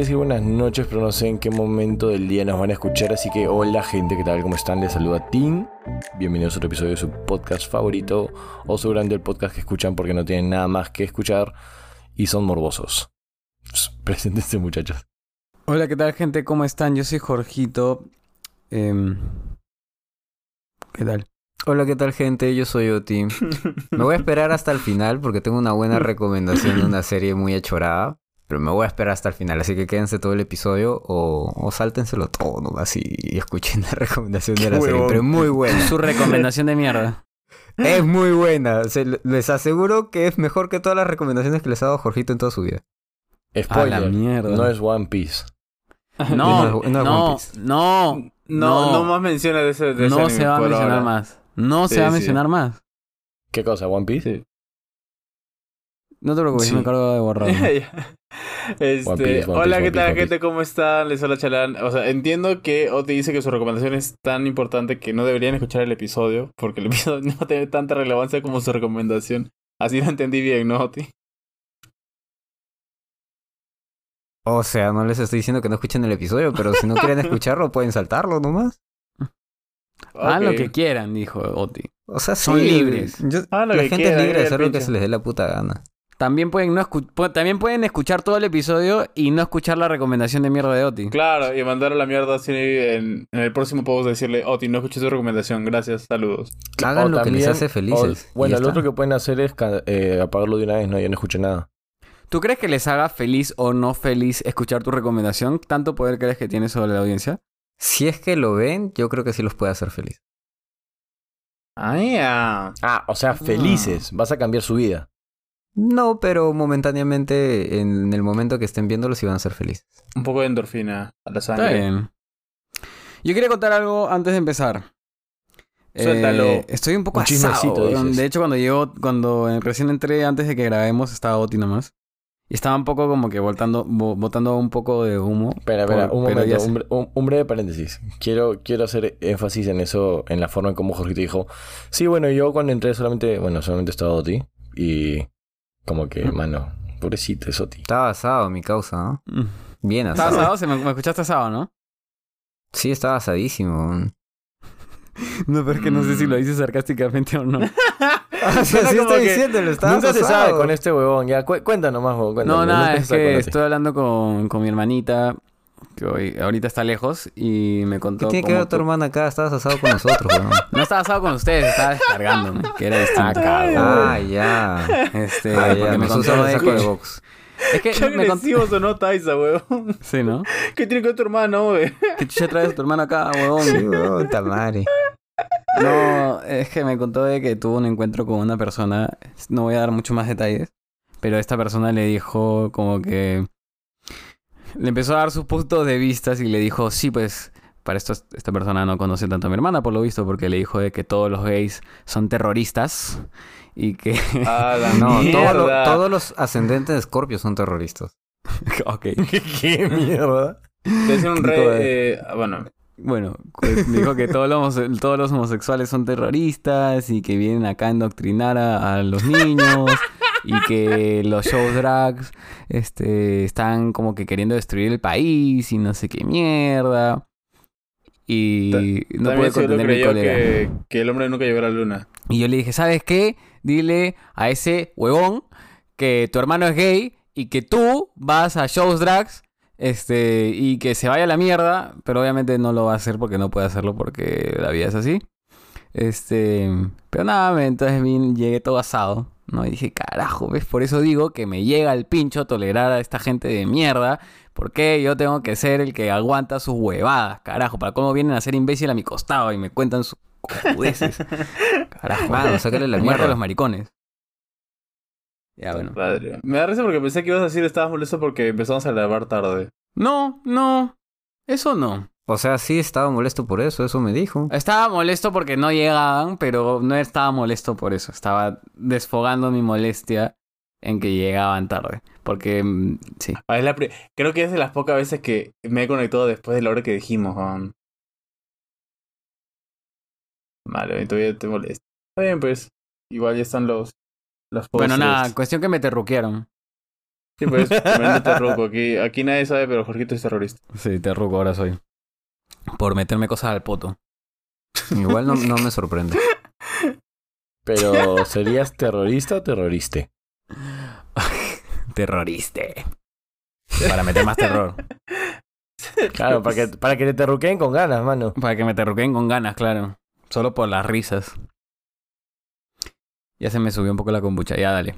decir buenas noches, pero no sé en qué momento del día nos van a escuchar. Así que, hola gente, ¿qué tal? ¿Cómo están? Les saluda Tim. Bienvenidos a otro episodio de su podcast favorito, o seguramente el podcast que escuchan porque no tienen nada más que escuchar y son morbosos. Preséntense, muchachos. Hola, ¿qué tal gente? ¿Cómo están? Yo soy Jorgito. Em, ¿Qué tal? Hola, ¿qué tal gente? Yo soy Oti. Me voy a esperar hasta el final porque tengo una buena recomendación de una serie muy achorada. Pero me voy a esperar hasta el final, así que quédense todo el episodio o, o sáltenselo todo nomás y, y escuchen la recomendación de la serie. Pero es muy buena. Su recomendación de mierda. Es muy buena. Se- les aseguro que es mejor que todas las recomendaciones que les ha dado Jorgito en toda su vida. Spoiler. A la mierda. No es One Piece. No, No es- no no, Piece. no, No, no, más menciones de ese, de No se va a mencionar ahora. más. No Sí, se va a sí. mencionar más. ¿Qué cosa? ¿One Piece? Sí. No te preocupes, yo Sí. me encargo de borrarlo. este, One Piece, One hola, ¿qué tal, Piece, gente? ¿Cómo están? Les habla Chalán. O sea, entiendo que Oti dice que su recomendación es tan importante que no deberían escuchar el episodio, porque el episodio no va a tener tanta relevancia como su recomendación. Así lo entendí bien, ¿no, Oti? O sea, no les estoy diciendo que no escuchen el episodio, pero si no quieren escucharlo, pueden saltarlo nomás. Hagan lo que quieran, dijo Oti. O sea, Son sí, libres. yo- Hagan lo la que gente es libre de hacer lo que se les dé la puta gana. También pueden, no escu- pu- también pueden escuchar todo el episodio y no escuchar la recomendación de mierda de Oti. Claro, y mandar a la mierda así en, en el próximo post decirle, Oti, no escuché tu recomendación, gracias, saludos. Hagan O lo que les hace felices. o- bueno, lo otro que pueden hacer es eh, apagarlo de una vez, no, ya no escuché nada. ¿Tú crees que les haga feliz o no feliz escuchar tu recomendación? ¿Tanto poder crees que tienes sobre la audiencia? Si es que lo ven, yo creo que sí los puede hacer feliz. Ah, ya. Ah, o sea, felices. Vas a cambiar su vida. No, pero momentáneamente, en el momento que estén viéndolo, sí van a ser felices. Un poco de endorfina a la Está sangre. bien. Yo quería contar algo antes de empezar. Suéltalo. Eh, estoy un poco Un asado. dices. De hecho, cuando llegó, cuando recién entré antes de que grabemos, estaba Oti nomás. Y estaba un poco como que botando, bo- botando un poco de humo. Espera, espera, un pero momento, un- un breve paréntesis. Quiero, quiero hacer énfasis en eso, en la forma en cómo Jorgito dijo. Sí, bueno, yo cuando entré solamente, bueno, solamente estaba Oti. Y como que, Mm. mano, pobrecito es Oti. Estaba asado mi causa, ¿no? Mm. Bien ¿Estaba asado. asado? ¿Se me, me escuchaste asado, ¿no? Sí, estaba asadísimo. No, pero es que no sé si lo dices sarcásticamente o no. Ah, sí, Suena sí como estoy que diciéndolo, estaba Nunca se asado. sabe con este huevón. Ya, cu- cuéntanos más, huevón. No, nada, es se que estoy hablando con, con mi hermanita, que hoy, ahorita está lejos, y me contó. ¿Qué tiene que ver tu hermana acá? Estabas asado con nosotros, weón. No estaba asado con ustedes, estaba descargándome, que era distinto. Ah, ya. Este, Ah, porque ya. me Nos contó de saco de box. Es que Qué me contó... agresivo sonó Taisa, weón. Sí, ¿no? ¿Qué tiene que ver tu hermano, wey? ¿Qué chucha traes a tu hermano acá, huevón? Sí, weón, tamare. No, es que me contó de que tuvo un encuentro con una persona. No voy a dar mucho más detalles. Pero esta persona le dijo como que. Le empezó a dar sus puntos de vista y le dijo: Sí, pues. Para esto, esta persona no conoce tanto a mi hermana, por lo visto, porque le dijo de que todos los gays son terroristas. Y que. Ah, la No, todos los ascendentes de Scorpio son terroristas. ok. ¿Qué mierda? Ser un eh, bueno, Bueno, pues, dijo que todos los, todos los homosexuales son terroristas y que vienen acá a indoctrinar a, a los niños y que los shows drags este, están como que queriendo destruir el país y no sé qué mierda. Y no lo contener mi cólera. que, que el hombre nunca llegó a la luna. Y yo le dije, ¿sabes qué? Dile a ese huevón que tu hermano es gay y que tú vas a shows drags este, y que se vaya a la mierda, pero obviamente no lo va a hacer porque no puede hacerlo porque la vida es así. Este, pero nada, entonces llegué todo asado, ¿no? Y dije, carajo, ¿ves? Por eso digo que me llega el pincho tolerar a esta gente de mierda, porque yo tengo que ser el que aguanta sus huevadas, carajo, para cómo vienen a ser imbécil a mi costado y me cuentan sus cojudeces. Carajo, Mano, sácale la Muerte a mierda. los maricones. Ya, bueno. Padre. Me da risa porque pensé que ibas a decir estabas molesto porque empezamos a grabar tarde. No, no. Eso no. O sea, sí estaba molesto por eso, eso me dijo. Estaba molesto porque no llegaban, pero no estaba molesto por eso. Estaba desfogando mi molestia en que llegaban tarde. Porque, mm, sí. Ah, es la Creo que es de las pocas veces que me he conectado después de la hora que dijimos. Vale, todavía te molesta. Está bien, pues. Igual ya están los. Los Bueno, nada, cuestión que me terruquearon. Sí, pues, terruco. Aquí, aquí nadie sabe, pero Jorgito es terrorista. Sí, te ruco ahora soy. Por meterme cosas al poto. Igual no, no me sorprende. Pero, ¿serías terrorista o terroriste? Terroriste. Para meter más terror. Claro, para que, para que te terruqueen con ganas, mano. Para que me terruqueen con ganas, claro. Solo por las risas. Ya se me subió un poco la kombucha. Ya, dale.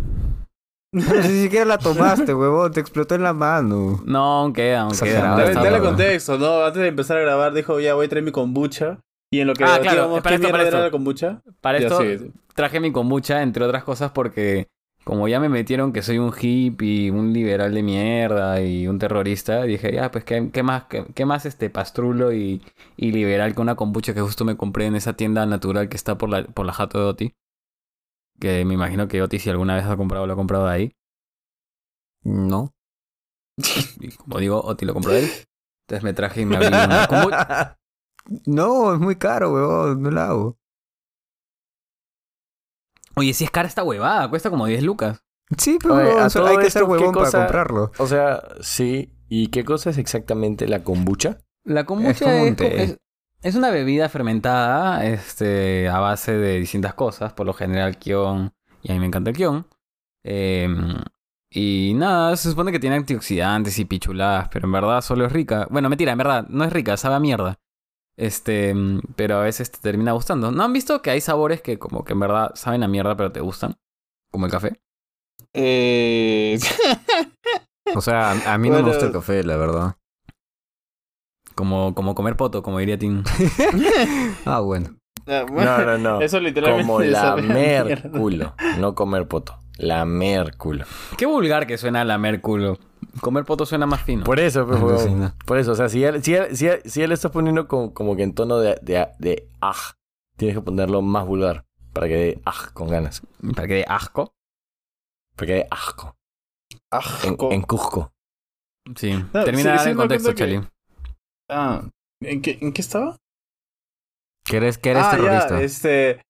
Pero si siquiera la tomaste, huevón. Te explotó en la mano. No, aún queda, aún queda. Dale, contexto, ¿no? Antes de empezar a grabar, dijo, ya voy a traer mi kombucha. Y en lo que Ah, claro, debatíamos, para ¿qué esto, para era esto. la kombucha? Para Ya, esto sí, sí. traje mi kombucha, entre otras cosas, porque como ya me metieron que soy un hippie, un liberal de mierda y un terrorista, dije, ya, pues, ¿qué, qué más, qué, qué más este pastrulo y, y liberal que una kombucha que justo me compré en esa tienda natural que está por la, por la jato de Oti? Que me imagino que Oti, si alguna vez ha comprado, lo ha comprado de ahí. No. Y como digo, Oti lo compró de él. Entonces me traje y me abrí una kombucha. No, es muy caro, huevón. No la hago. Oye, si es cara esta huevada, cuesta como 10 lucas. Sí, pero Oye, a o sea, todo hay que esto, ser ¿qué huevón para comprarlo. O sea, sí. ¿Y qué cosa es exactamente la kombucha? La kombucha Es como un es, té. es- es una bebida fermentada este, a base de distintas cosas, por lo general kion, y a mí me encanta el kion. Em, y nada, se supone que tiene antioxidantes y pichuladas, pero en verdad solo es rica. Bueno, mentira, en verdad, no es rica, sabe a mierda. Este, mm, pero a veces te termina gustando. ¿No han visto que hay sabores que como que en verdad saben a mierda pero te gustan? Como el café. Eh... O sea, a, a mí no Bueno. me gusta el café, la verdad. Como, como comer poto, como diría Tim. Ah, bueno. ah, bueno, No, no, no. Eso literalmente Como lamer culo. No comer poto. Lamer culo. Qué vulgar que suena lamer culo. Comer poto suena más fino. Por eso, pues. Alucina. Por eso, o sea, si él, si él, si él, si él está poniendo como, como que en tono de, de, de aj, tienes que ponerlo más vulgar para que dé aj con ganas. Para que dé asco. Para que dé asco. En, Cusco. Sí. No, Termina de sí, contexto, Cheli. Ah, ¿en qué, ¿en qué estaba? Que eres, que eres ah, terrorista. ya, este...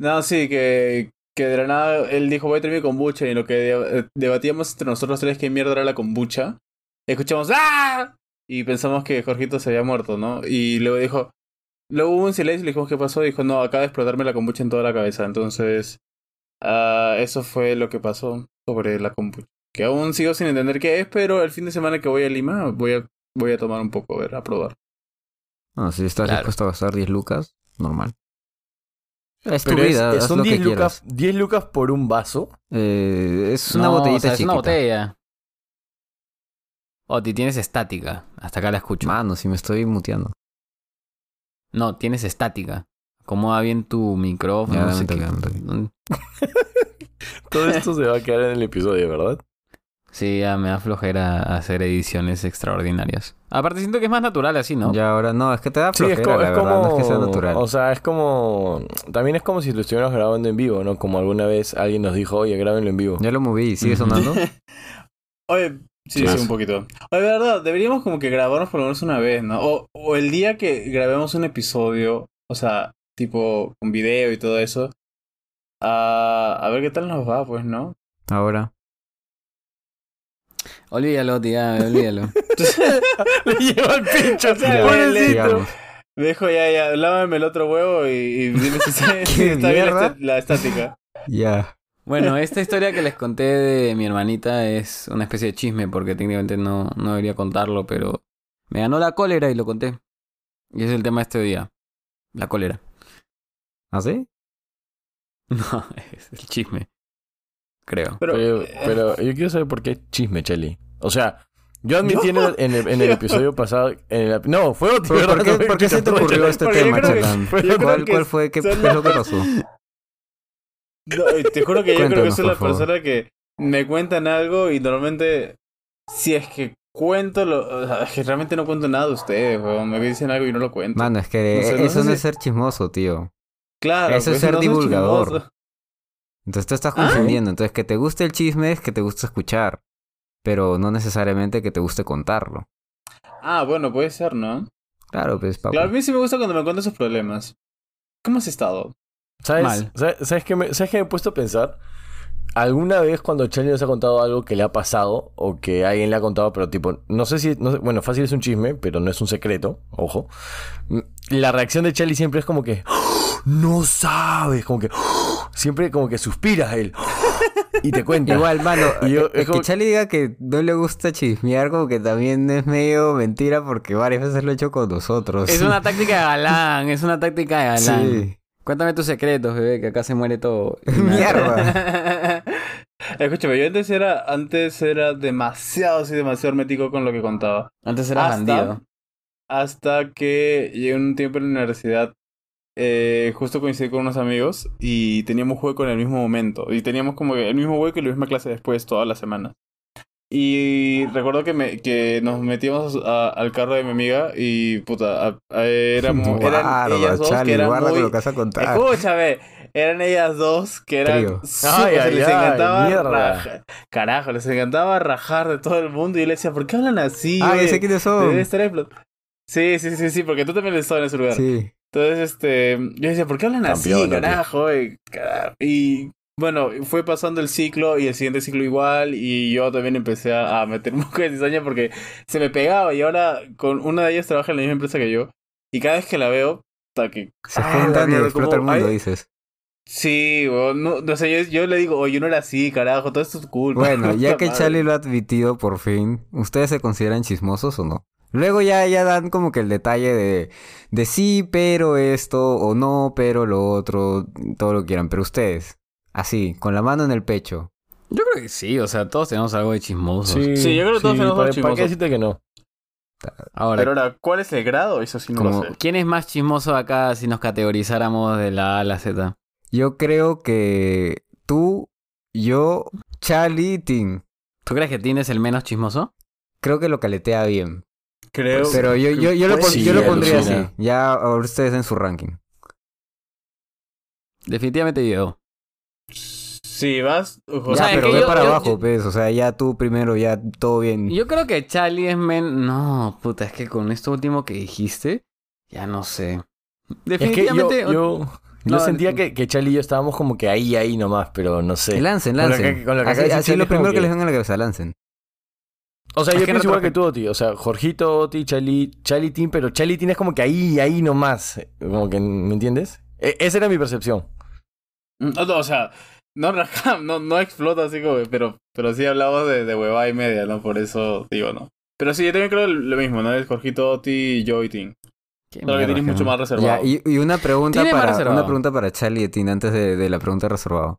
No, sí, que, que de la nada él dijo, voy a traer mi kombucha, y lo que de- debatíamos entre nosotros tres qué mierda era la kombucha, escuchamos ¡Ah! Y pensamos que Jorgito se había muerto, ¿no? Y luego dijo... Luego hubo un silencio y le dijimos, ¿qué pasó? Dijo, no, acaba de explotarme la kombucha en toda la cabeza. Entonces, ah, eso fue lo que pasó sobre la kombucha. Que aún sigo sin entender qué es, pero el fin de semana que voy a Lima voy a, voy a tomar un poco, a ver, a probar. No, si estás Claro. dispuesto a gastar 10 lucas, normal. Es tu vida, es- haz son lo que 10 quieras. lucas, 10 lucas por un vaso. Eh, es una No, botellita o sea, es chiquita. una botella. Oti, tienes estática. Hasta acá la escucho. Mano, si me estoy muteando. No, tienes estática. Acomoda bien tu micrófono. Ya, no sé dame qué. toque, dame Todo esto se va a quedar en el episodio, ¿verdad? Sí, ya me da flojera hacer ediciones extraordinarias. Aparte siento que es más natural así, ¿no? Ya ahora, no, es que te da Sí, flojera, es, la es verdad, como. no es que sea natural. O sea, es como. También es como si lo estuviéramos grabando en vivo, ¿no? Como alguna vez alguien nos dijo, oye, grábenlo en vivo. Ya lo moví, ¿sigue sonando? Oye, sí, Sí. sí, un poquito. Oye, de verdad, deberíamos como que grabarnos por lo menos una vez, ¿no? O, o el día que grabemos un episodio, o sea, tipo con video y todo eso. ah, a ver qué tal nos va, pues, ¿no? Ahora. Olvídalo, tía, olvídalo. Le lleva el pincho, O sea. Me dijo, ya, ya, lávame el otro huevo y, y dime si ¿Qué está bien la, mierda? est- la estática. Ya. Bueno, esta historia que les conté de mi hermanita es una especie de chisme porque técnicamente no, no debería contarlo, pero me ganó la cólera y lo conté. Y es el tema de este día. La cólera. ¿Ah, sí? No, es el chisme. Creo. Pero, Pero, eh, pero yo quiero saber por qué chisme, Cheli. O sea, yo admití en el, en el, en el episodio pasado. En el, no, fue otro. ¿Por, por qué, No por qué se te ocurrió este tema, creo que- Chalán? yo creo ¿Cuál, que cuál fue? ¿Qué, es lo que pasó? no, te juro que yo creo que soy la favor. persona que me cuentan algo y normalmente, si es que cuento, lo, o sea, es que realmente no cuento nada de ustedes, weón. Me dicen algo y no lo cuento. Mano, es que No sé, no eso sé no si- es ser chismoso, tío. claro, eso es pues, ser no divulgador. Entonces te estás ¿Ah? confundiendo. Entonces, que te guste el chisme es que te gusta escuchar. Pero no necesariamente que te guste contarlo. Ah, bueno, puede ser, ¿no? Claro, pues, papu. Claro, a mí sí me gusta cuando me cuentan sus problemas. ¿Cómo has estado? ¿Sabes, Mal. ¿Sabes, sabes qué me, ¿Sabes qué me he puesto a pensar? ¿Alguna vez cuando Charlie nos ha contado algo que le ha pasado o que alguien le ha contado, pero tipo, no sé si, no sé- bueno, fácil es un chisme, pero no es un secreto, ojo. Mm, La reacción de Charlie siempre es como que, "¡Oh! No sabes, como que, "Oh", siempre como que suspira él y te cuenta. Igual, mano, Y yo- eh, es que como- Charlie diga que no le gusta chismear, como que también es medio mentira porque varias veces lo he hecho con nosotros. Es una táctica de galán, es una táctica de galán. Sí. Cuéntame tus secretos, bebé, que acá se muere todo. Mierda. Escúchame, yo antes era, antes era demasiado, sí, demasiado hermético con lo que contaba. Antes Hasta- bandido. Hasta que llegué un tiempo en la universidad, eh, justo coincidí con unos amigos y teníamos hueco en el mismo momento. Y teníamos como que el mismo hueco y la misma clase después todas las semanas. Y recuerdo que, me, que nos metíamos a- al carro de mi amiga y puta, a- a- éramos, eran Guarda, ellas dos Charlie, que eran muy... con lo que vas a contar. Escúchame, eran ellas dos que eran. Ay, ay, les ay, encantaba rajar- Carajo, les encantaba rajar de todo el mundo. Y yo le decía, ¿por qué hablan así? Ah, ya sé quiénes son. Debe estar explot- Sí, sí, sí, sí, porque tú también estabas en ese lugar. Sí. Entonces, este, yo decía, ¿por qué hablan así, carajo? Y, carajo? Y, bueno, fue pasando el ciclo y el siguiente ciclo igual y yo también empecé a, a meter un poco de cizaña porque se me pegaba y ahora con una de ellas trabaja en la misma empresa que yo y cada vez que la veo, hasta que... Se Ah, juntan y explota el mundo, dices. Sí, weón, no, no sé, yo, yo le digo, oye, no era así, carajo, todo esto es culpa. Bueno, ya que. Charlie lo ha admitido por fin, ¿ustedes se consideran chismosos o no? Luego ya, ya dan como que el detalle de, de sí, pero esto, o no, pero lo otro, todo lo que quieran. Pero ustedes, así, con la mano en el pecho. Yo creo que sí, o sea, todos tenemos algo de chismosos. Sí, yo creo que todos tenemos ¿para, algo ¿Para qué chismoso. decirte que no? Ahora, Pero ahora, ¿cuál es el grado? Eso sí no Como- lo sé. ¿quién es más chismoso acá si nos categorizáramos de la A a la Z? Yo creo que tú, yo, Charlie y Tim. ¿Tú crees que Tim es el menos chismoso? Creo que lo caletea bien. Creo Pero yo, yo, yo, lo, Pues pon- sí, yo lo pondría alucina. así. Ya ahora ustedes en su ranking. Definitivamente yo. Si vas... O sea, ya, es pero ve yo- para yo- abajo, yo- pues. O sea, ya tú primero, ya todo bien. Yo creo que Charlie es menos... No, puta, es que con esto último que dijiste, ya no sé. Es que yo, Definitivamente... yo, yo No, sentía que, que Charlie y yo estábamos como que ahí, ahí nomás, pero no sé. Lancen, Con lo lancen. que- con lo que así así lo es primero que... que- les venga a la cabeza, lancen. O sea, yo que pienso igual que tú, Oti. O sea, Jorgito, Oti, Charlie, Charlie Team, pero Charlie Team es como que ahí, ahí nomás. Como que, ¿me entiendes? E- esa era mi percepción. No, no, o sea, no, no, no explota así como, pero, pero sí hablamos de, de huevada y media, ¿no? Por eso digo, ¿no? Pero sí, yo también creo lo mismo, ¿no? Es Jorgito, Oti, yo y. Qué Solo que tienes mucho más reservado. Ya, y, y una pregunta para reservado. una pregunta para Charlie y Tina antes de, de la pregunta reservada.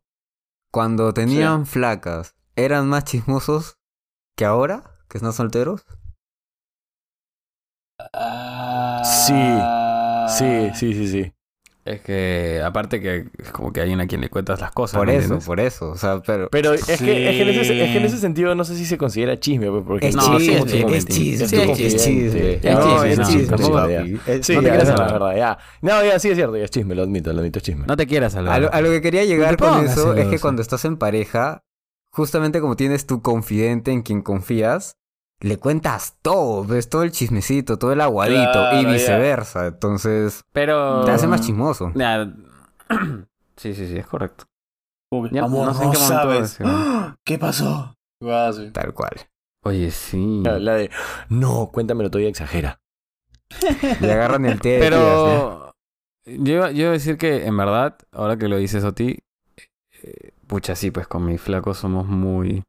Cuando tenían flacas, ¿eran más chismosos que ahora? ¿Que están solteros? Ah. Sí, sí, sí, sí. Es que, aparte que es como que hay alguien a quien le cuentas las cosas. Por ¿me eso, entiendes? por eso. O sea, pero... Pero es, que, es, que en ese, Sí. es que en ese sentido no sé si se considera chisme. pues, Porque Es No, sí, como es chisme, es chisme, Es sí, chisme. Es No, chisme, es no, chisme. sí, Sí, No te quieras es la verdad, ya. No, ya, sí es cierto, ya es chisme, lo admito, lo admito, es chisme. No te quieras salvar. A lo, a lo que quería llegar con eso es que cuando estás en pareja, justamente como tienes tu confidente en quien confías, le cuentas todo, ves todo el chismecito, todo el aguadito Claro, y ya. viceversa. Entonces, Pero... te hace más chismoso. Ya. Sí, sí, sí, es correcto. Ya, amor, no sé en qué sabes. ¡Ah! ¿Qué pasó? Ah, sí. Tal cual. Oye, sí. La, la de, no, cuéntamelo todavía exagera. Le agarran el té. Pero yo, iba- yo iba a decir que en verdad, ahora que lo dices Oti, eh, pucha, sí, pues con mi flaco somos muy...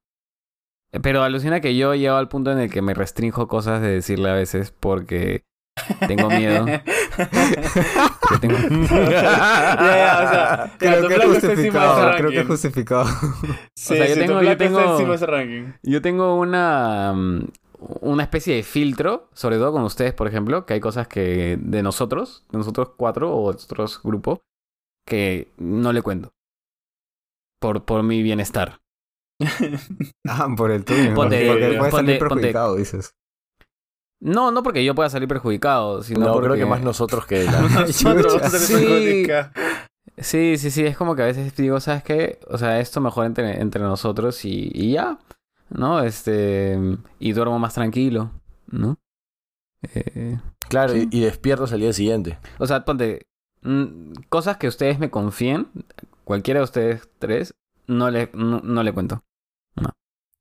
Eh, Pero alucina que yo llego al punto en el que me restrinjo cosas de decirle a veces porque tengo miedo. que tengo- o sea, Creo que es flaco está encima de ese justificado, creo que es justificado. Sí, O sea, yo tengo- yo de ese ranking. Yo tengo una, mm, una especie de filtro, sobre todo con ustedes, por ejemplo, que hay cosas que de nosotros, de nosotros cuatro o otros grupos, que no le cuento. Por, por mi bienestar. Ah, por el tuyo. Ponte- porque puedes ponte- salir ponte- perjudicado, dices. No, no porque yo pueda salir perjudicado, sino No, porque... creo que más nosotros que la... Nosotros. Sí, sí, sí, es como que a veces digo, ¿sabes qué? O sea, esto mejor entre, entre nosotros y, y ya, ¿no? Este, y duermo más tranquilo, ¿no? Eh, Claro, y, y despiertas al día siguiente. o sea, ponte, mm, cosas que ustedes me confíen, cualquiera de ustedes tres, no le, no, no le cuento.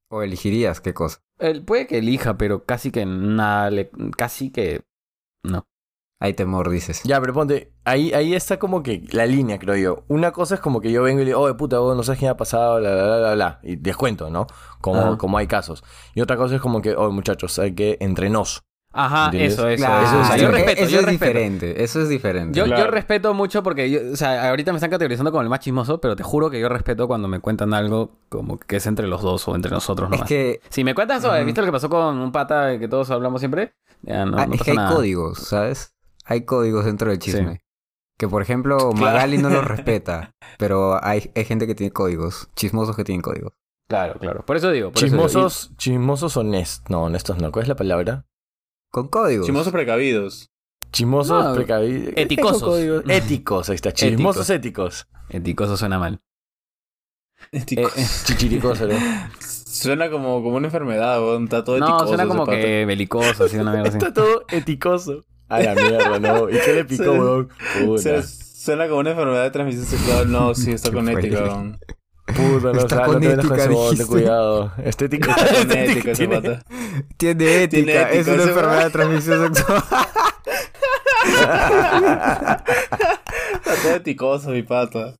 ¿O elegirías qué cosa? Él puede que elija, pero casi que nada, le, casi que no. Hay temor, dices. Ya, pero ponte, ahí, ahí está como que la línea, creo yo. Una cosa es como que yo vengo y le digo, oh, puta, vos no sabes quién ha pasado, bla, bla, bla, bla. Y descuento, ¿no? Como, Ajá. como hay casos. Y otra cosa es como que, oh, muchachos, hay que entre nos. Ajá, ¿Entiendes? eso, eso, Claro, eso. O sea, yo eso- respeto, eso yo es respeto. diferente. Eso es diferente. Yo, yo Claro. respeto mucho porque, yo, o sea, ahorita me están categorizando como el más chismoso, pero te juro que yo respeto cuando me cuentan algo como que es entre los dos o entre nosotros es nomás. que, Si me cuentas, Ujú. ¿viste lo que pasó con un pata que todos hablamos siempre? Ya, no, ah, no es que hay nada. códigos, ¿sabes? Hay códigos dentro del chisme. Sí. Que por ejemplo, Magali no los respeta, pero hay, hay gente que tiene códigos, chismosos que tienen códigos. Claro, claro. Por eso digo. Por eso digo. Chismosos, chismosos honestos. No, honestos no. ¿Cuál es la palabra? Con códigos. Chimosos precavidos. Chismosos, No, precavidos. códigos. Éticos, ahí está. Chismosos éticos. Eticoso suena mal. Eh, eh, ¿no? Suena como, como una enfermedad, weón. Está todo no, eticoso suena ese como que belicoso, así una mierda así. Está todo eticoso. A la mierda, ¿no? ¿Y qué le picó, weón? Suena, suena como una enfermedad de transmisión sexual. No, sí, está con ética, weón. Puta, no, Está o sea, con no ética, con bote, cuidado. Estético. Está con ética ese Tiene- pata. Tiene ética, Tiene ética, es una enfermedad de transmisión sexual. Está todo eticoso, mi pata.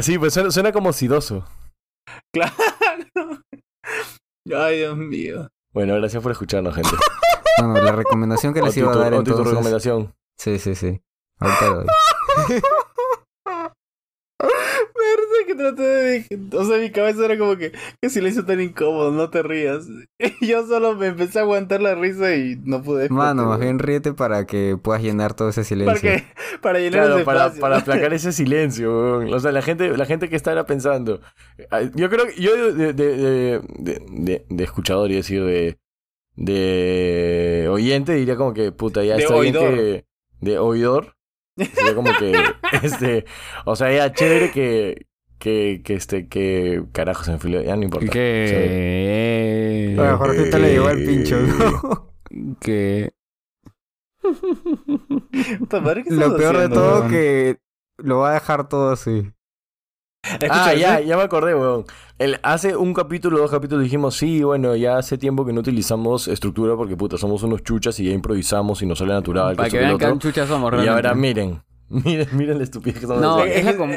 Sí, pues suena, suena como sidoso. Claro. Ay, Dios mío. Bueno, gracias por escucharnos, gente. Bueno, la recomendación que O les tu- iba a dar o tu- tu entonces... recomendación. Sí, sí, sí. Ahorita lo doy. Que traté de... O sea, mi cabeza era como que... Qué silencio tan incómodo, no te rías. Y yo solo me empecé a aguantar la risa y no pude. Mano, más bien ríete para que puedas llenar todo ese silencio. Porque, para llenar Claro, ese para, espacio. para aplacar ese silencio, weón. O sea, la gente, la gente que estará pensando. Ah, Yo creo que yo de, de, de, de, de- de escuchador y decir de, de oyente diría como que puta, ya De está bien que. De oidor. Sería como que. este. O sea, ya chévere que. Que, que este, que carajo se me fue, ya no importa. Que... A Jorgito le llegó el pincho, ¿no? Que... Puta madre, ¿qué Lo peor de todo weón? que lo va a dejar todo así. Escucha, ah, ya, ¿sí? ya me acordé, weón. El, hace un capítulo, dos capítulos dijimos, sí, bueno, ya hace tiempo que no utilizamos estructura porque, puta, somos unos chuchas y ya improvisamos y nos sale natural. Para que el vean que chuchas somos Y realmente. ahora miren, miren, miren la estupidez que estamos No, haciendo. es la que- com-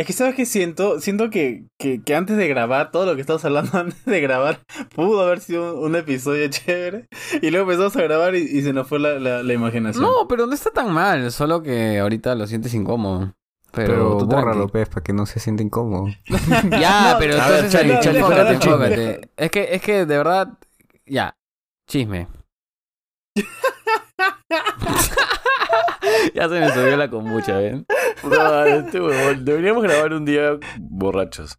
Es que sabes que siento, siento que, que, que antes de grabar, todo lo que estamos hablando antes de grabar, pudo haber sido un, un episodio chévere. Y luego empezamos a grabar y, y se nos fue la, la, la imaginación. No, pero no está tan mal, solo que ahorita lo sientes incómodo. Pero, Pero, tú bórralo, tranqui. pues, para que no se sienta incómodo. Ya, No, pero a ver, entonces Charlie, eh, Charlie, enfócate, enfócate. Es que, es que de verdad, ya, chisme. ya se me subió la kombucha, ¿ven? No, este huevón, deberíamos grabar un día borrachos.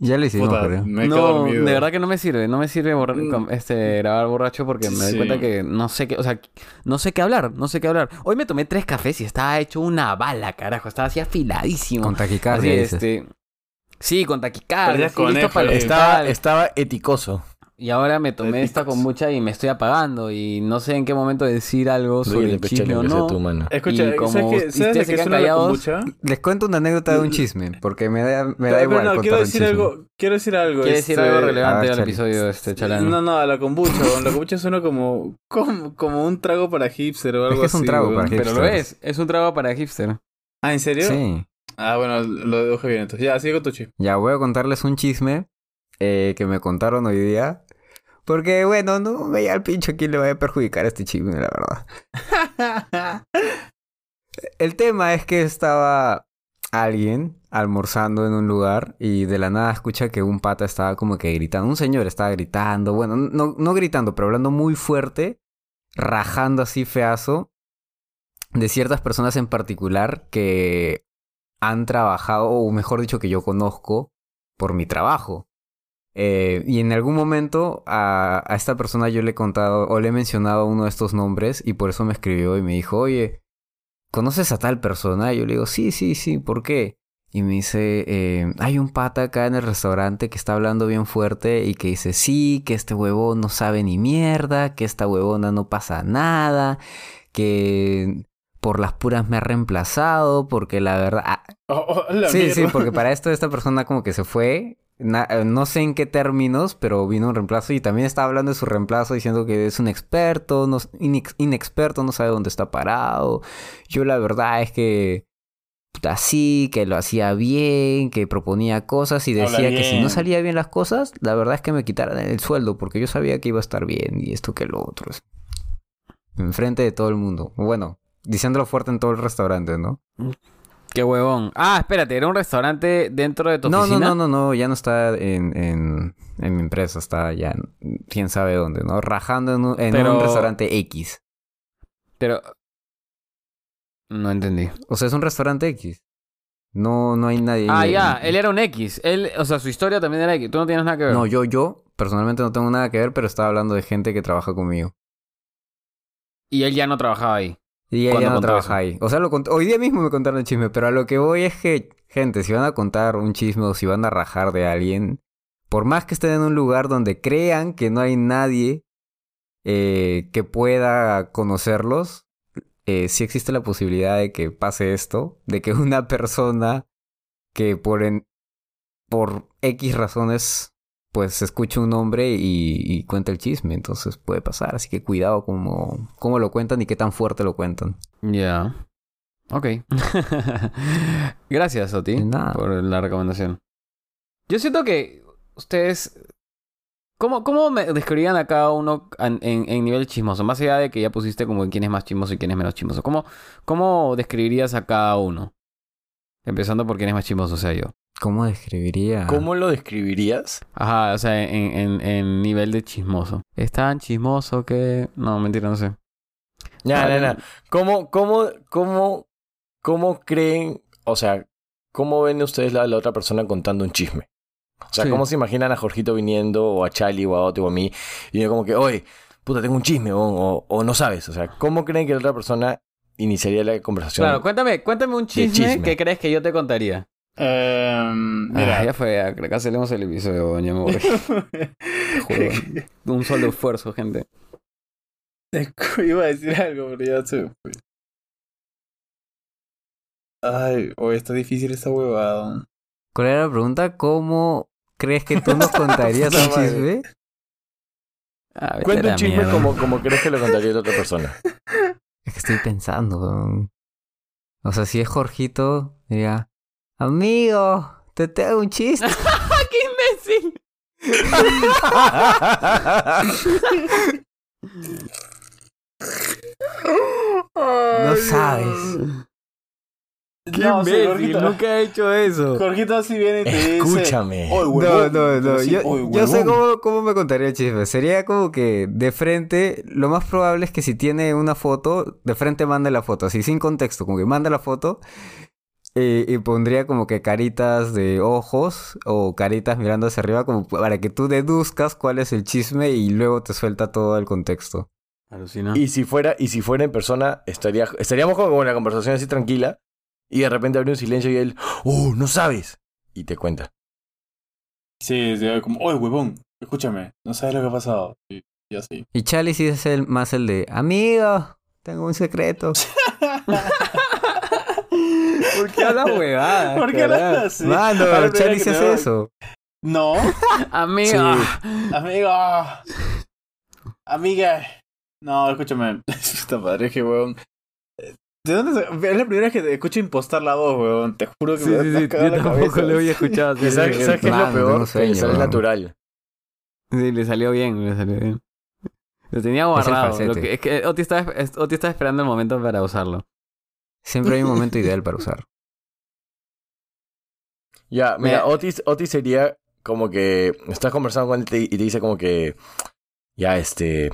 Ya lo hicimos, Puta, creo. me quedo No, de verdad que no me sirve, no me sirve borra- Mm. este, grabar borracho porque me doy Sí. cuenta que no sé qué, o sea, no sé qué hablar, no sé qué hablar. Hoy me tomé tres cafés y estaba hecho una bala, carajo, estaba así afiladísimo. Con taquicardia, este, sí, con taquicardia, listo para eh. Estaba, estaba eticoso. Y ahora me tomé esta kombucha y me estoy apagando y no sé en qué momento decir algo sobre el chisme o no. tu mano. Escucha, Y como ¿sabes, de se quedan la callados? Les cuento una anécdota de un chisme, porque me da, me da Pero igual no, contar quiero un decir chisme. algo, quiero decir algo. Quiere decir este, algo relevante ah, al episodio este chalán. No, no, a la kombucha. La kombucha suena como, como, como un trago para hipster o algo que es un así, trago weón. para Pero lo es, es un trago para hipster. Ah, ¿en serio? Sí. Ah, bueno, lo deduje bien entonces. Ya, sigue con tu chip. Ya voy a contarles un chisme eh, que me contaron hoy día. Porque, bueno, no veía al pincho a quién le vaya a perjudicar este chisme, la verdad. El tema es que estaba alguien almorzando en un lugar y de la nada escucha que un pata estaba como que gritando. Un señor estaba gritando, bueno, no, no gritando, pero hablando muy fuerte, rajando así feazo de ciertas personas en particular que han trabajado, o mejor dicho, que yo conozco por mi trabajo. Eh, y en algún momento a, a esta persona yo le he contado o le he mencionado uno de estos nombres y por eso me escribió y me dijo, oye, ¿conoces a tal persona? Y yo le digo, sí, sí, sí, ¿por qué? Y me dice, eh, hay un pata acá en el restaurante que está hablando bien fuerte y que dice, sí, que este huevón no sabe ni mierda, que esta huevona no pasa nada, que por las puras me ha reemplazado, porque la verdad... ah, Oh, oh, la sí, sí, porque para esto esta persona como que se fue, na- eh, no sé en qué términos, pero vino un reemplazo y también estaba hablando de su reemplazo diciendo que es un experto, no, inex- inexperto, no sabe dónde está parado. Yo la verdad es que así, que lo hacía bien, que proponía cosas y decía que si no salía bien las cosas, la verdad es que me quitaran el sueldo porque yo sabía que iba a estar bien y esto que lo otro. Enfrente de todo el mundo. Bueno, diciéndolo fuerte en todo el restaurante, ¿no? Qué huevón. Ah, espérate, era un restaurante dentro de tu No, no, oficina. no, no, no, ya no está en, en, en mi empresa, está ya quién sabe dónde, ¿no? Rajando en un, en Pero- un restaurante X. Pero. No entendí. O sea, es un restaurante X. No, no hay nadie. Ah, ya, él era un X. Él, o sea, su historia también era X. Tú no tienes nada que ver. No, yo, yo, personalmente no tengo nada que ver, pero estaba hablando de gente que trabaja conmigo. Y él ya no trabajaba ahí. Y ella ¿Cuándo no trabaja eso? ahí. O sea, lo cont- hoy día mismo me contaron el chisme, pero a lo que voy es que, gente, si van a contar un chisme o si van a rajar de alguien, por más que estén en un lugar donde crean que no hay nadie eh, que pueda conocerlos, eh, sí existe la posibilidad de que pase esto, de que una persona que por, en, por X razones pues escuche un nombre y, y cuenta el chisme, entonces puede pasar, así que cuidado como cómo lo cuentan y qué tan fuerte lo cuentan. Ya. Ok. Gracias, Oti, por la recomendación. Yo siento que ustedes. ¿Cómo, cómo me describirían a cada uno en, en- en nivel chismoso? Más allá de que ya pusiste como quién es más chismoso y quién es menos chismoso. ¿Cómo, ¿Cómo describirías a cada uno? Empezando por quién es más chismoso, o sea, yo. ¿Cómo describiría? ¿Cómo lo describirías? Ajá, o sea, en, en, en nivel de chismoso. ¿Es tan chismoso que.? No, mentira, no sé. Ya, ya, ya. ¿Cómo, cómo, cómo, cómo creen, o sea, cómo ven ustedes la, la otra persona contando un chisme? O sea, Sí. ¿cómo se imaginan a Jorgito viniendo, o a Chali, o a Otto, o a mí, y yo como que, oye, puta, tengo un chisme, o, o, o no sabes? O sea, ¿cómo creen que la otra persona iniciaría la conversación? Claro, cuéntame, cuéntame un chisme, chisme. que crees que yo te contaría. Em, Mira, mira. ya fue, acá cancelemos el episodio, ya me voy. Un solo esfuerzo, gente. Iba a decir algo, pero ya se me fue. Ay, hoy está difícil esta huevada. ¿Cuál era la pregunta? ¿Cómo crees que tú nos contarías un chisme? Ah, a Cuenta un chisme como, como crees que lo contaría la otra persona. Es que estoy pensando. O sea, si es Jorgito, diría, amigo, te tengo un chiste. ¡Qué imbécil! No sabes. ¡Qué No, sí, imbécil! Jorgito. Nunca he hecho eso. Jorgito así viene y te dice. Escúchame. "Oye, No, huevón", no, no. Yo, "Oye, yo sé huevón". cómo, cómo me contaría el chisme. Sería como que de frente, lo más probable es que si tiene una foto, de frente mande la foto, así sin contexto, como que manda la foto eh, y pondría como que caritas de ojos o caritas mirando hacia arriba, como para que tú deduzcas cuál es el chisme y luego te suelta todo el contexto. Alucina. Y si fuera, y si fuera en persona, estaría, estaríamos como en la conversación así tranquila, y de repente habría un silencio y él, ¡Uh, no sabes! Y te cuenta. Sí, sí, como, oye, huevón, escúchame, no sabes lo que ha pasado. Y, y así. Y Charlie sí es el, más el de, amigo, tengo un secreto. ¿Por qué hablas huevadas? ¿Por qué hablas así? Mano, Ahora Charlie sí que hace te- eso. No, Amigo. amigo. Amiga. No, escúchame. Puta madre, que huevón. ¿De dónde se- Es la primera vez que te escucho impostar la voz, huevón. Te juro que Sí, me sí, sí. Yo tampoco lo había escuchado. ¿Y ¿Sabes, Sí, sabes qué es lo peor? Que sueño, le sale weón. natural. Sí, le salió bien, le salió bien. Lo tenía guardado. Lo que, es que Oti estaba, Oti estaba esperando el momento para usarlo. Siempre hay un momento ideal para usar. Ya, mira, Otis, Otis sería como que estás conversando con él y te dice como que, ya, este,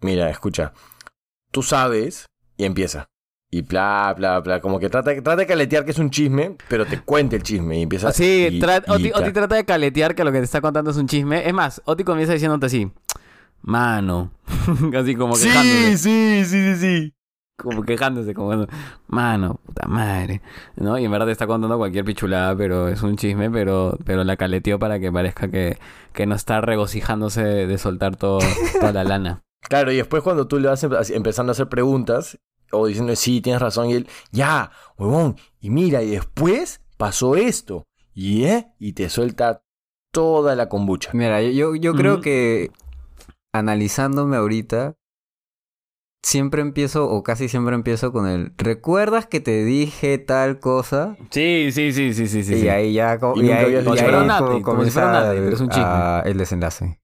mira, escucha, tú sabes y empieza. Y bla, bla, bla, como que trata, trata de caletear que es un chisme, pero te cuente el chisme y empieza. Sí, y- tra- y Oti, Oti trata de caletear que lo que te está contando es un chisme. Es más, Oti comienza diciéndote así. Mano. así como quejándose. Sí, sí, sí, sí, sí. Como quejándose, como mano, puta madre. ¿No? Y en verdad te está contando cualquier pichulada, pero es un chisme, pero, pero la caleteó para que parezca que, que no está regocijándose de, de soltar todo, toda la lana. Claro, y después cuando tú le vas empe- empezando a hacer preguntas, o diciendo, sí, tienes razón, y él, ya, huevón, y mira, y después pasó esto, y eh, y te suelta toda la kombucha. Mira, yo, yo, creo que analizándome ahorita, siempre empiezo, o casi siempre empiezo con el, ¿recuerdas que te dije tal cosa? Sí, sí, sí, sí, sí, sí. y sí. ahí ya, co- Y ahí, y. Como como si fuera Nati, pero es un chisme. ah, el desenlace.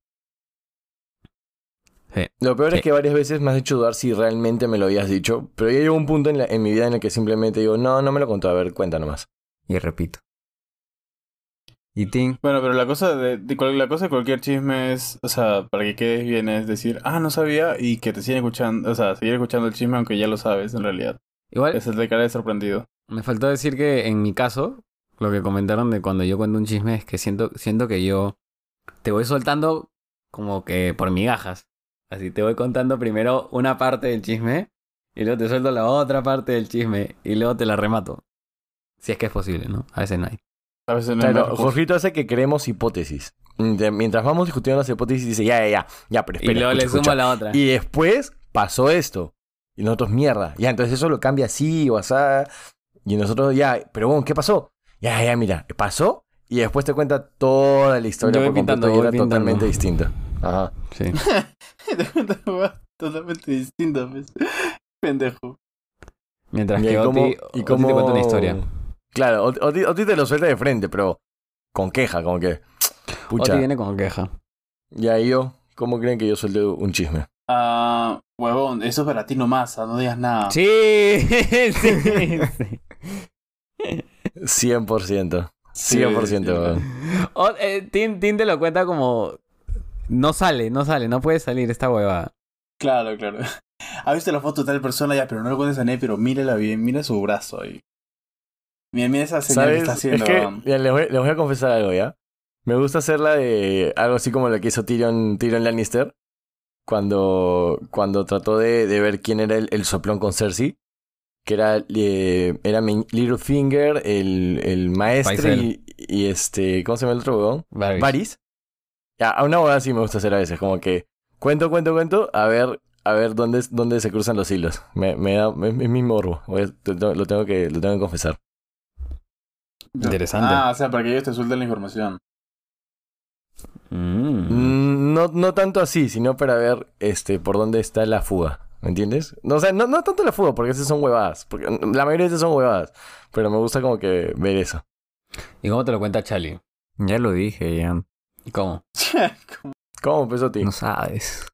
Sí. Lo peor Sí. es que varias veces me has hecho dudar si realmente me lo habías dicho, pero ya llegó un punto en, la- en mi vida en el que simplemente digo, no, no me lo contó, a ver, cuenta nomás. Y repito. Y Bueno, pero la cosa de, la cosa de cualquier chisme es, o sea, para que quedes bien es decir, ah, no sabía y que te siguen escuchando, o sea, seguir escuchando el chisme aunque ya lo sabes en realidad. Igual, Es el de cara de sorprendido. me faltó decir que en mi caso, lo que comentaron de cuando yo cuento un chisme es que siento, siento que yo te voy soltando como que por migajas. Así te voy contando primero una parte del chisme y luego te suelto la otra parte del chisme y luego te la remato. Si es que es posible, ¿no? A veces no hay. A veces no más Jorgito hace que creemos hipótesis. Mientras vamos discutiendo las hipótesis, dice, ya, ya, ya, ya, pero espera, y luego escucha, le sumo escucha. la otra. Y después pasó esto. Y nosotros, mierda. Ya, entonces eso lo cambia así o así. Y nosotros, ya, pero bueno, ¿qué pasó? Ya, ya, mira, pasó. Y después te cuenta toda la historia por completo pintando, y era pintando. totalmente distinta. Ajá. Sí. Totalmente distintas, pues. Pendejo. Mientras Y que cómo- Oti, Oti te cuenta una historia. Claro, Oti, Oti- te lo suelta de frente, pero con queja, como que. Pucha. Oti viene con queja. Y ahí yo, ¿cómo creen que yo suelte un chisme? Ah, huevón, eso es para ti nomás, ah, no digas nada. Sí, sí, sí. 100%. Sí, 100%, sí. weón. O- eh, Tim, Tim te lo cuenta como... No sale, no sale, no puede salir esta huevada. Claro, claro. ¿Has visto la foto de tal persona ya? Pero no lo cuentes a nadie, pero mírala bien, mira su brazo ahí. Mira, mira esa señal que ¿Sabes? está haciendo. es que, weón. ya, les, voy, les voy a confesar algo, ¿ya? Me gusta hacerla de algo así como lo que hizo Tyrion, Tyrion Lannister cuando, cuando trató de, de ver quién era el, el soplón con Cersei. Que era, eh, era Mi- Littlefinger, el, el maestro y, y este... ¿Cómo se llama el otro huevón? Varys. Varys. Ya, a una boda sí me gusta hacer a veces, como que cuento, cuento, cuento, a ver, a ver dónde, dónde se cruzan los hilos. Me, me da, es, mi morbo, lo tengo que, lo tengo que confesar. Interesante. Ah, o sea, para que ellos te suelten la información. Mm. Mm, No, no tanto así, sino para ver este por dónde está la fuga. ¿Me entiendes? No, o sea, no, no tanto la fuga, porque esas son huevadas. Porque la mayoría de esas son huevadas. Pero me gusta como que ver eso. ¿Y cómo te lo cuenta Charlie? ya lo dije, ya. ¿Y cómo? ¿Cómo empezó a ti? No sabes.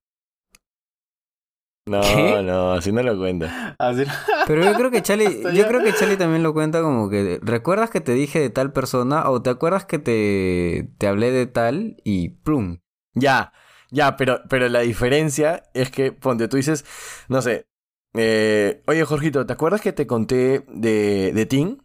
No, ¿Qué? no, así no lo cuenta. Así- Pero yo creo que Charlie, yo creo que Charlie también lo cuenta como que ¿recuerdas que te dije de tal persona? o te acuerdas que te, te hablé de tal y plum. Ya, ya, pero, pero la diferencia es que, ponte, tú dices, no sé, eh, oye Jorgito, ¿te acuerdas que te conté de, de Tim?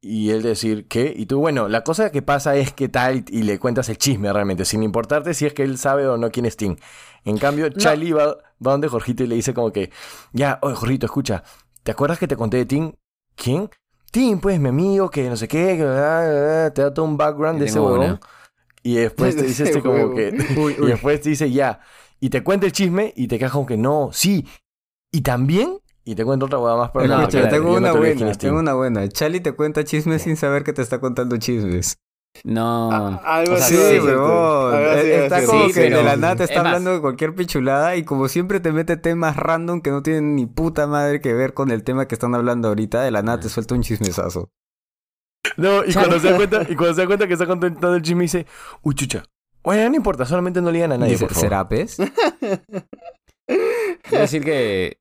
Y él decir, ¿qué? Y tú, bueno, la cosa que pasa es que tal, y le cuentas el chisme realmente, sin importarte si es que él sabe o no quién es Tim. En cambio, Charlie va, va donde Jorgito y le dice como que, ya, oye Jorgito, escucha, ¿te acuerdas que te conté de Tim? ¿Quién? Tim, pues mi amigo, que no sé qué, que, bla, bla, bla", te da todo un background de ese huevón. Y después te dice este como que... Y después te dice ya. Y te cuenta el chisme y te quedas como que no, sí. Y también. Y te cuenta otra hueá más para No, no, Escucha, claro, tengo no una te buena, tengo una buena. Charlie te cuenta chismes sin saber que te está contando chismes. No. Algo O sea, así Sí, sí, Él va a Está decirte. como Sí, que pero- de la nada te es está más- hablando de cualquier pichulada y como siempre te mete temas random que no tienen ni puta madre que ver con el tema que están hablando ahorita, de la nada te suelta un chismesazo. No, y cuando, se da cuenta, y cuando se da cuenta que está contando el chisme dice, uy, chucha. Oye, no importa, solamente no le digan a nadie, Dice, por favor. ¿Serapes? Quiero decir que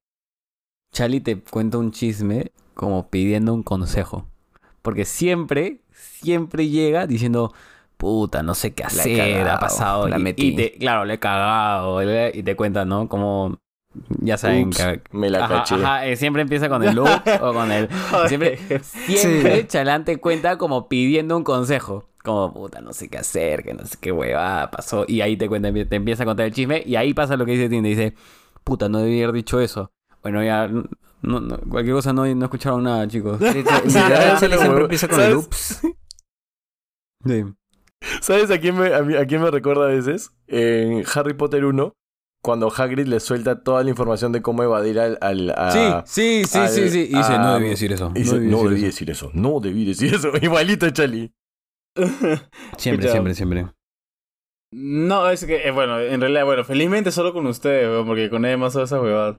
Charlie te cuenta un chisme como pidiendo un consejo. Porque siempre, siempre llega diciendo, puta, no sé qué hacer, ha pasado. la metí. y te, claro, le he cagado. Y te cuenta, ¿no? Como, ya saben, Ups, que- me la Ajá, caché. ajá, eh, siempre empieza con el loop o con el... Siempre, siempre Sí. Chalán te cuenta como pidiendo un consejo. Como, puta, no sé qué hacer, que no sé qué huevada pasó. Y ahí te cuenta, te empieza a contar el chisme. Y ahí pasa lo que dice Tim. Dice, puta, no debía haber dicho eso. Bueno, ya, no, no, cualquier cosa no, no escucharon nada, chicos. Literal, pero, siempre empieza con ¿sabes? el ups. Sí. ¿Sabes a quién, me, a, mí- a quién me recuerda a veces? En Harry Potter 1, cuando Hagrid le suelta toda la información de cómo evadir al... al a- Sí, sí, sí, al- sí, sí. Y dice, a- no debí decir eso. dice, no decir debí eso". decir eso, no debí decir eso. Igualito Charlie. Siempre, siempre, siempre. No, es que, eh, bueno, en realidad, bueno, felizmente solo con ustedes, weón, porque con nadie más hago esa huevada.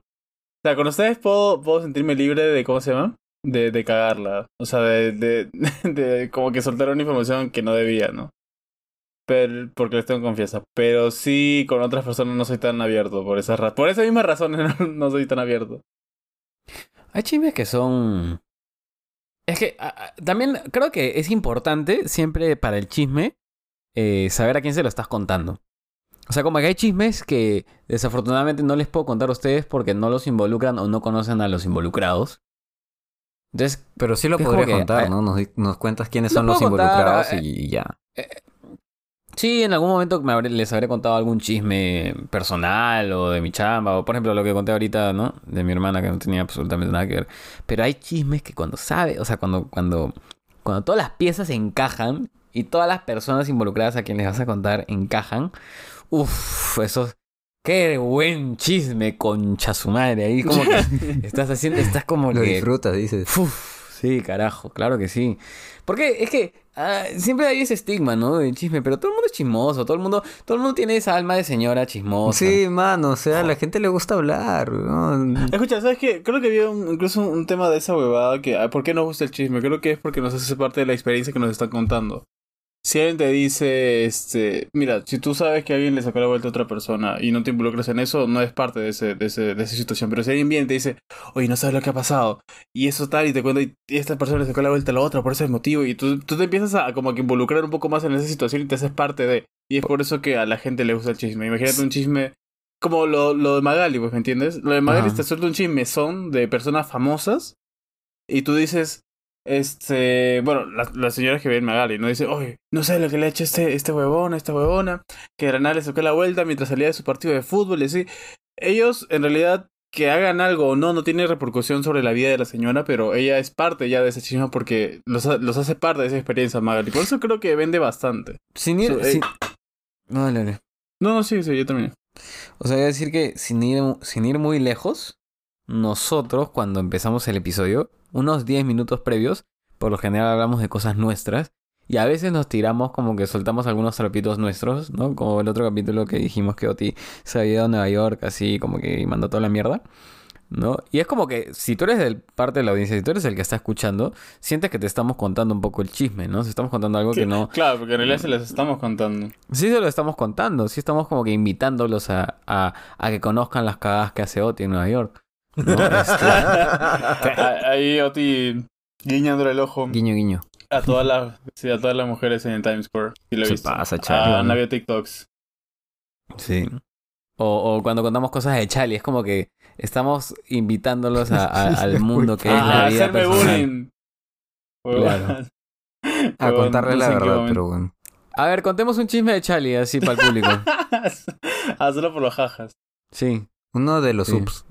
O sea, con ustedes puedo, sentirme libre de, ¿cómo se llama? De, cagarla. O sea, de, de, de como que soltar una información que no debía, ¿no? Pero, porque les tengo confianza. Pero sí, con otras personas no soy tan abierto. Por esas por esas mismas razones no, soy tan abierto. Hay chismes que son... Es que también creo que es importante siempre para el chisme eh, saber a quién se lo estás contando. O sea, como que hay chismes que desafortunadamente no les puedo contar a ustedes porque no los involucran o no conocen a los involucrados. Entonces, Pero sí lo podría contar, eh, ¿no? Nos, cuentas quiénes lo son los contar, involucrados eh, y ya. sí, en algún momento me habré- les habré contado algún chisme personal o de mi chamba, o por ejemplo lo que conté ahorita, ¿no? De mi hermana que no tenía absolutamente nada que ver. Pero hay chismes que cuando sabe, o sea, cuando, cuando, cuando todas las piezas encajan y todas las personas involucradas a quienes les vas a contar encajan, uff, eso Qué buen chisme, concha su madre. Ahí como que estás haciendo, estás como Lo que... disfrutas, dices. Uf, sí, carajo, claro que sí. Porque es que ah, siempre hay ese estigma, ¿no? Del chisme, pero todo el mundo es chismoso, todo el mundo, todo el mundo tiene esa alma de señora chismosa. Sí, mano, o sea, a la gente le gusta hablar. ¿no? Escucha, ¿sabes qué? Creo que había un- incluso un tema de esa huevada que, ah, ¿por qué nos gusta el chisme? Creo que es porque nos hace parte de la experiencia que nos están contando. Si alguien te dice, este, mira, si tú sabes que alguien le sacó la vuelta a otra persona y no te involucras en eso, no es parte de, ese, de, ese, de esa situación. Pero si alguien viene y te dice, oye, no sabes lo que ha pasado, y eso tal, y te cuenta, y esta persona le sacó la vuelta a la otra por ese motivo, y tú, tú te empiezas a como que involucrar un poco más en esa situación y te haces parte de. Y es por eso que a la gente le gusta el chisme. Imagínate un chisme como lo, lo de Magali, pues, ¿me entiendes? Lo de Magali Ajá. te suelta un chismezón de personas famosas y tú dices, este, bueno, las, las señoras que ven Magali, ¿no? Dice, oye, no sé lo que le ha hecho este, este huevón, esta huevona, que de la nada le sacó la vuelta mientras salía de su partido de fútbol y así. Ellos, en realidad, que hagan algo o no, no tiene repercusión sobre la vida de la señora, pero ella es parte ya de ese chisme porque los, los hace parte de esa experiencia Magali. Por eso creo que vende bastante. Sin ir... So, eh, sin- No, dale, dale. No, no, sí, sí, yo también. O sea, voy a decir que sin ir, sin ir muy lejos, nosotros cuando empezamos el episodio, unos 10 minutos previos, por lo general hablamos de cosas nuestras y a veces nos tiramos como que soltamos algunos trapitos nuestros, ¿no? Como el otro capítulo que dijimos que Oti se había ido a Nueva York así como que mandó toda la mierda. ¿No? Y es como que si tú eres del parte de la audiencia, si tú eres el que está escuchando, sientes que te estamos contando un poco el chisme, ¿no? Si estamos contando algo que no, Claro, porque en realidad se les estamos contando. Sí, se lo estamos contando. Sí, estamos como que invitándolos a, a, a que conozcan las cagadas que hace Oti en Nueva York. ¿No? Este, Ah, Ahí Oti guiñándole el ojo Guiño, guiño. a todas las sí, a todas las mujeres en Times Square. Sí, lo he Se visto. pasa, Charlie. Ah, no había TikToks. sí. O, o cuando contamos cosas de Chali, es como que estamos invitándolos a- a- al mundo que es Ah, la vida hacerme personal. bullying. Claro. A contarle no la verdad, pero bueno. A ver, contemos un chisme de Chali así para el público. Hazlo por los jajas. Sí. Uno de los sí. subs.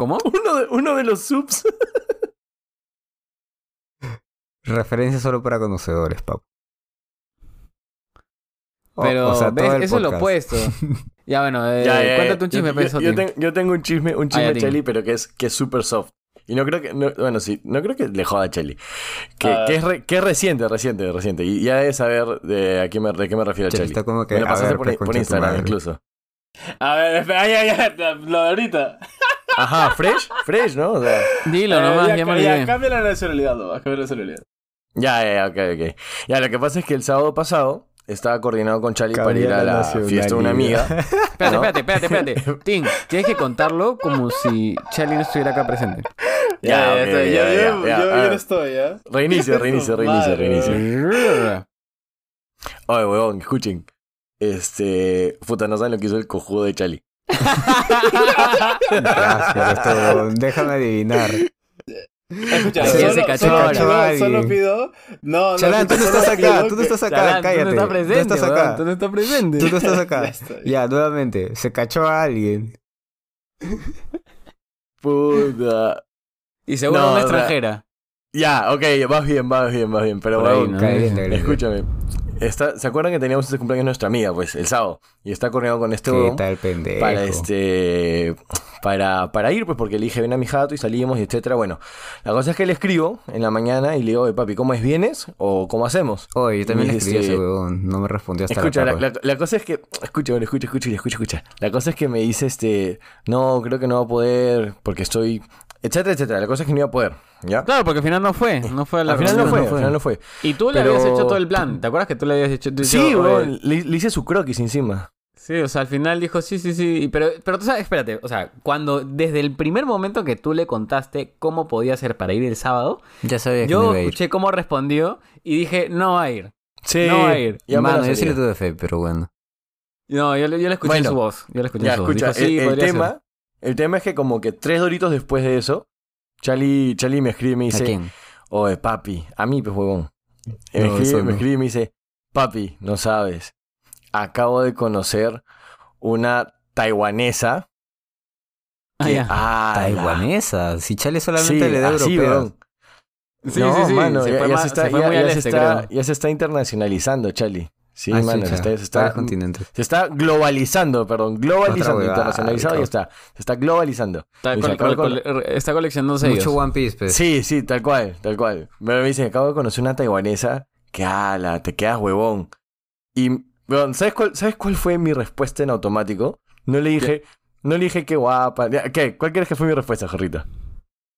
¿Cómo? uno, de, uno de los subs. Referencia solo para conocedores, papá. O- Pero o sea, ¿ves? eso es lo opuesto. Ya bueno, eh, Ya, ya, ya. cuéntate un chisme, yo, yo- tengo, yo tengo un chisme, un chisme de dime. Chelly, pero que es que es súper soft. Y no creo que, no- bueno, sí, no creo que le joda a Chelly. Que, Ah. que es re- que es reciente, reciente, reciente. Y ya debes saber de a qué me, de qué me refiero a Che, Chelly. está como que, Me lo pasaste ver, por, pues, por Instagram incluso. A ver, espera, ya, ya, lo de ahorita. Ajá, fresh, fresh, ¿no? O sea, Dilo Eh, nomás, ya, ya, me ya, olvidé. cambia la nacionalidad, no, cambia la nacionalidad. ya, ya, ya, ok, ok. Ya, lo que pasa es que el sábado pasado estaba coordinado con Charlie para ir a la la fiesta de una amiga. Espérate, ¿no? espérate, espérate, espérate. Tim, tienes que contarlo como si Charlie no estuviera acá presente. Ya, Ya, ok, ya, estoy, ya, ya, ya, yo, ya, yo, yo no estoy, ¿ya? Reinicia, reinicia, reinicia, reinicia. Oye, huevón, escuchen. Este. Puta, no saben lo que hizo el cojudo de Charlie. Gracias, esto, déjame adivinar. Escucha, ¿A quién solo, se cachó solo, Alguien. solo pido... No, no, Chalán, tú no estás acá, tú no estás acá, Chalán, cállate. Tú no estás presente, tú estás acá. Tú no estás presente. Tú no estás acá. Ya nuevamente, se cachó a alguien. Puta. Y seguro No, una extranjera. Ya, ok, vas bien, vas bien, vas bien. Pero, ¿no? Bien. escúchame. Está, ¿se acuerdan que teníamos este cumpleaños de nuestra amiga, pues, el sábado? Y está corriendo con este ¿Qué tal pendejo? para este para, para ir, pues porque le dije ven a mi jato y salimos y etcétera. Bueno, la cosa es que le escribo en la mañana y le digo, "Oye, papi, ¿cómo es? ¿Vienes? ¿O cómo hacemos? Oye, yo también le escribí a dice- ese huevón. No me respondió hasta Escucha, la la, tarde. la- la cosa es que. Escucha, bueno, escucha, escucha, escucha, escucha. La cosa es que me dice este. No, creo que no va a poder. Porque estoy. Etcétera, etcétera. La cosa es que no iba a poder. ¿Ya? Claro, porque al final no fue. No fue a la al final no fue, al final no fue. Y tú le Pero- habías hecho todo el plan. ¿Te acuerdas que tú le habías hecho? tú Sí, dicho, bro, "Oye, le, le hice su croquis encima. Sí, o sea, al final dijo sí, sí, sí. Pero, pero tú sabes, espérate, o sea, cuando desde el primer momento que tú le contaste cómo podía ser para ir el sábado, Ya sabía que yo no iba a ir. escuché cómo respondió y dije, no va a ir. Sí. No va a ir. ya Mano, yo sí le tuve fe, pero bueno. No, yo, le- yo le escuché en su voz. Yo le escuché Ya, en su voz. Dijo, sí, el, el podría ser". tema, el tema es que como que tres doritos después de eso, Charlie, Charlie me escribe y me ¿A dice, quién? oye, papi, a mí, pues, huevón. Me, No, escribe, me no. escribe y me dice, papi, no sabes, acabo de conocer una taiwanesa. Ah, que- ya. ah, la- Taiwanesa. Si Chale solamente Sí, le da así, europeas. weón. Sí, no, sí, sí. mano, se ya, fue ya se está, se fue ya- muy ya al se este, está- creo. ya se está internacionalizando, Charlie. Sí, Ah, mano, chucha. se está, se está, continentes. se está globalizando, perdón, globalizando, internacionalizado, Ricardo. está, se está globalizando. Y col- está coleccionando sellos. Mucho One Piece, pues. Sí, sí, tal cual, tal cual. Pero me dice, acabo de conocer una taiwanesa que, ala, te quedas huevón. Y, weón, ¿sabes cuál, ¿sabes cuál fue mi respuesta en automático? No le dije, no le dije qué guapa. ¿Qué? ¿Cuál crees que fue mi respuesta, Jorrita?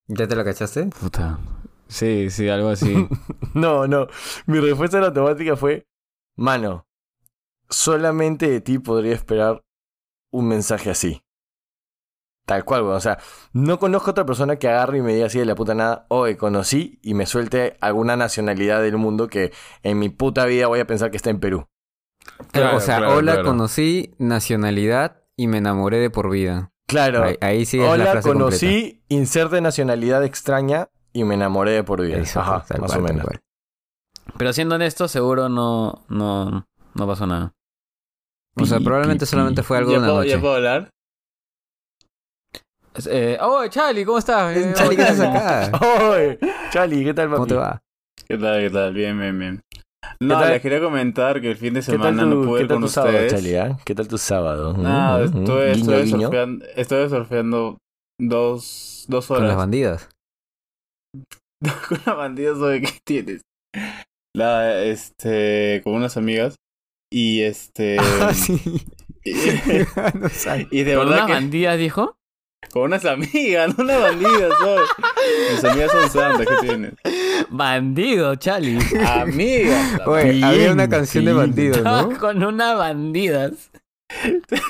¿Ya te la cachaste? Puta. Sí, sí, algo así. No, no. Mi respuesta en automática fue, mano, solamente de ti podría esperar un mensaje así. Tal cual, weón. O sea, no conozco otra persona que agarre y me diga así de la puta nada, hoy conocí y me suelte alguna nacionalidad del mundo que en mi puta vida voy a pensar que está en Perú. Claro, o sea, claro, hola, claro. conocí nacionalidad y me enamoré de por vida. Claro. Ahí, ahí sí es la Hola, frase conocí, inserte nacionalidad extraña y me enamoré de por vida. Eso, Ajá, más cual, o menos. cual. Pero siendo honesto, seguro no, no, no pasó nada. O sea, probablemente solamente fue algo ¿Ya de una puedo, noche. ¿Ya puedo hablar? Eh, oh, Charlie, ¿cómo estás? Eh, Charlie, ¿qué oh, haces acá? Oye, Charlie, ¿qué tal, papi? ¿Cómo te va? ¿Qué tal? ¿Qué tal? Bien, bien, bien. No, les quería comentar que el fin de ¿Qué tal semana tu, no pude ir con tu sábado, ustedes. Charlie? ah? ¿Qué tal tu sábado? Ah, Mm, mm, estuve, guiño, estuve, guiño. surfeando, estuve surfeando dos, dos Con las horas. bandidas. con las bandidas sobre qué tienes. La, este, con unas amigas. Y este. Ah, sí. y, no y de ¿Con verdad que. bandidas, dijo? Con unas amigas, no unas bandidas, ¿sabes? Mis amigas son santas, ¿qué tienes? Bandido, Charlie. Amigas. Oye, había una canción de bandidos, ¿no? Con unas bandidas.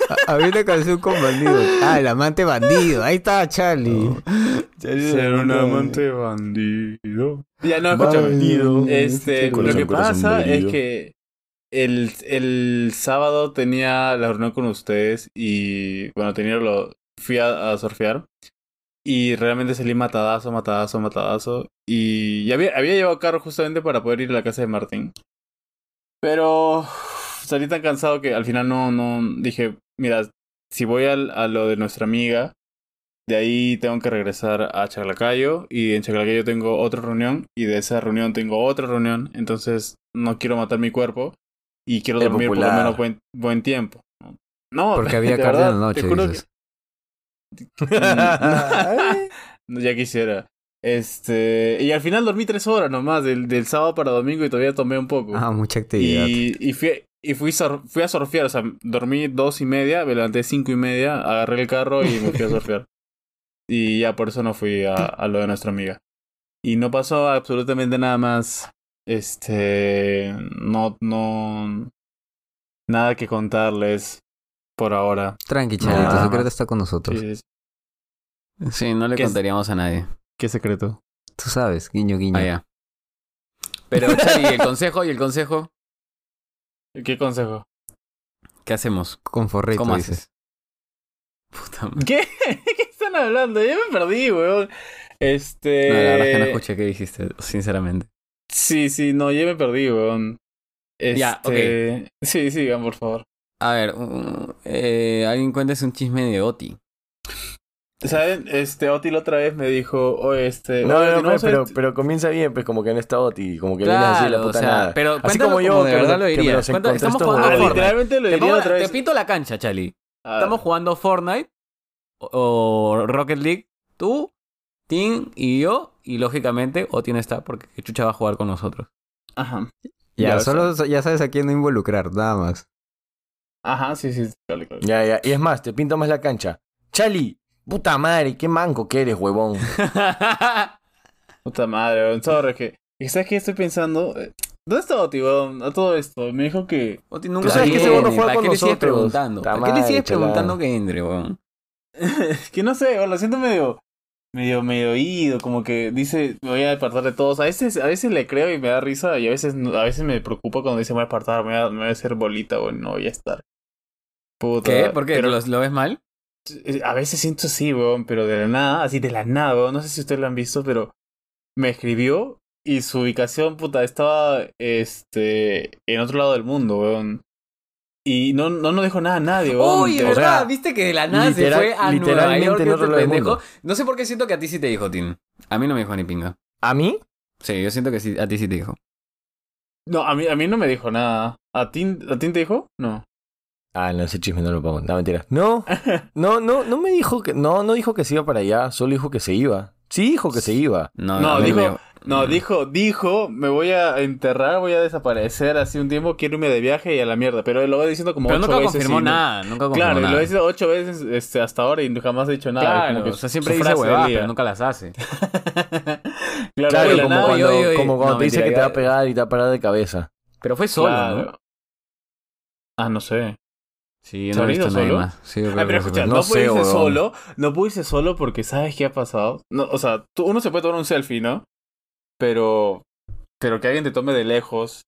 Ha- Había una canción con bandidos. Ah, el amante bandido. Ahí está Charlie. Ser un amante bandido. Ya, no. Bandido. Este, Corazón, lo que pasa es bandido. que el, el sábado tenía la reunión con ustedes y bueno, tenía lo, fui a, a surfear y realmente salí matadazo, matadazo, matadazo y ya había, había llevado carro justamente para poder ir a la casa de Martín. Pero salí tan cansado que al final no, no, dije, mira, si voy al- a lo de nuestra amiga, de ahí tengo que regresar a Chaclacayo y en Chaclacayo tengo otra reunión y de esa reunión tengo otra reunión, entonces no quiero matar mi cuerpo y quiero El dormir por lo menos buen, buen tiempo. No, Porque había cardio en verdad, la noche, te juro dices. que- No, ya quisiera. Este, y al final dormí tres horas nomás, del, del sábado para domingo y todavía tomé un poco. Ah, mucha actividad. Y, y fui, y fui, sur- fui a surfear, o sea, dormí dos y media, me levanté cinco y media, agarré el carro y me fui a surfear. Y ya por eso no fui a, a lo de nuestra amiga. Y no pasó absolutamente nada más. Este, no, no, nada que contarles por ahora. Tranqui, Nada tu secreto está con nosotros. Sí, sí. Sí, no le contaríamos a nadie. ¿Qué secreto? Tú sabes, guiño, guiño. Ah, ya. Pero, Charlie, ¿y el consejo? ¿Y el consejo? ¿Qué consejo? ¿Qué hacemos? Con forrito, ¿Cómo dices. haces? Puta madre. ¿Qué? ¿Qué están hablando? Ya me perdí, weón. Este. No, la verdad es que no escuché qué dijiste, sinceramente. Sí, sí, no, ya me perdí, weón. Este... Ya, Sí, sigan, por favor. A ver, uh, eh, alguien cuéntese un chisme de Oti. ¿Saben? Este, Oti la otra vez me dijo, o este... No, oye, no, no, pero, pero comienza bien, pues como que no está Oti, como que viene así la Claro, puta o sea, nada. pero así como yo, como de verdad lo- encontré estamos jugando Ah, literalmente lo Te, diría otra te vez. pinto la cancha, Chali. Ah, Estamos jugando Fortnite o, o Rocket League. Tú, Tim y yo. Y lógicamente, Oti no está porque Chucha va a jugar con nosotros. Ajá. Ya, Ya, solo ya sabes a quién no involucrar, nada más. Ajá, sí, sí. Claro, claro. Ya, ya, y es más, te pinto más la cancha. Chali, puta madre, qué manco que eres, huevón. Puta madre, weón. Sorry, que... y ¿Sabes qué estoy pensando? Eh, ¿Dónde está Oti, weón? A todo esto. Me dijo que... Oti nunca sabes que ese huevón no juega ¿Para con qué le sigues nosotros? preguntando? Ta ¿Para qué le sigues chalada. preguntando que entre, weón? que no sé, weón, lo siento medio... Medio, medio oído, como que dice, me voy a apartar de todos. A veces, a veces le creo y me da risa, y a veces, no- a veces me preocupa cuando dice me voy a apartar, me voy a, me voy a hacer bolita, weón, no voy a estar. Puta. ¿Qué? ¿Por qué? Pero- ¿Lo, lo ves mal? Eh, A veces siento así, weón, pero de la nada, así de la nada, weón. No sé si ustedes lo han visto, pero me escribió y su ubicación, puta, estaba este en otro lado del mundo, weón. Y no, no nos dijo nada a nadie, weón. Uy, ¿verdad? sea, ¿Viste que de la nada literal- se fue a Nueva literalmente York en otro lado del pendejo? No sé por qué siento que a ti sí te dijo, Tim. A mí no me dijo ni pinga. ¿A mí? Sí, yo siento que sí, a ti sí te dijo. No, a mí, a mí no me dijo nada. ¿A ti, ¿A ti te dijo? No. Ah, no, ese chisme no lo pongo. No, mentira. No, no, no, no me dijo que. No, no dijo que se iba para allá, solo dijo que se iba. Sí dijo que se iba. No, No, dijo- me- No, dijo, dijo, me voy a enterrar, voy a desaparecer así un tiempo, quiero irme de viaje y a la mierda. Pero lo va diciendo como Pero ocho nunca veces. confirmó y nada, nunca confirmó Claro, nada. lo ha dicho ocho veces este, hasta ahora y jamás ha dicho nada. Claro, como que o sea, siempre dice huevadas, pero nunca las hace. claro, Claro, como nada, cuando, oye, oye, como cuando no, te dice mentira, que te va a pegar y te va a parar de cabeza. Pero fue solo, Claro. ¿no? Ah, no sé. Sí, yo ¿Se no he visto solo? más. Sí, yo Ah, creo pero que escucha, sí. no, No puede sé, irse solo, no puede irse solo porque sabes qué ha pasado. No, o sea, tú- uno se puede tomar un selfie, ¿no? Pero, pero que alguien te tome de lejos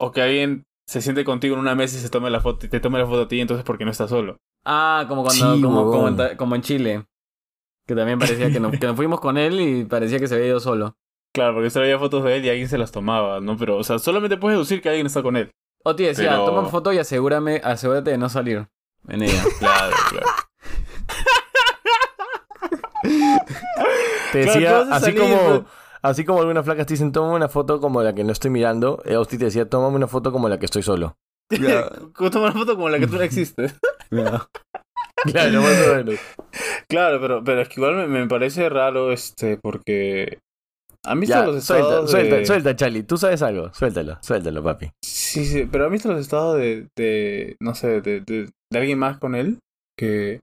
o que alguien se siente contigo en una mesa y se tome la foto y te tome la foto a ti, entonces porque no estás solo. Ah, como cuando, Sí, como, como, en, como Chile. Que también parecía que, no- que nos fuimos con él y parecía que se había ido solo. Claro, porque solo había fotos de él y alguien se las tomaba, ¿no? Pero, o sea, solamente puedes deducir que alguien está con él. Oti decía, Pero- toma foto y asegúrame, asegúrate de no salir en ella. Claro, claro. Te decía, así salir, como, pero- así como algunas flacas te dicen, toma una foto como la que no estoy mirando, eh, Austi te decía, tómame una foto como la que estoy solo. Toma una foto como la que tú no existes. Claro, más o menos. Claro, pero, pero es que igual me, me parece raro, este, porque... ¿Han visto Ya, los suelta, estados suelta, de... suelta, Charlie. Tú sabes algo. Suéltalo, suéltalo, papi. Sí, sí, pero ¿han visto los estados de, de no sé, de, de, de alguien más con él? Que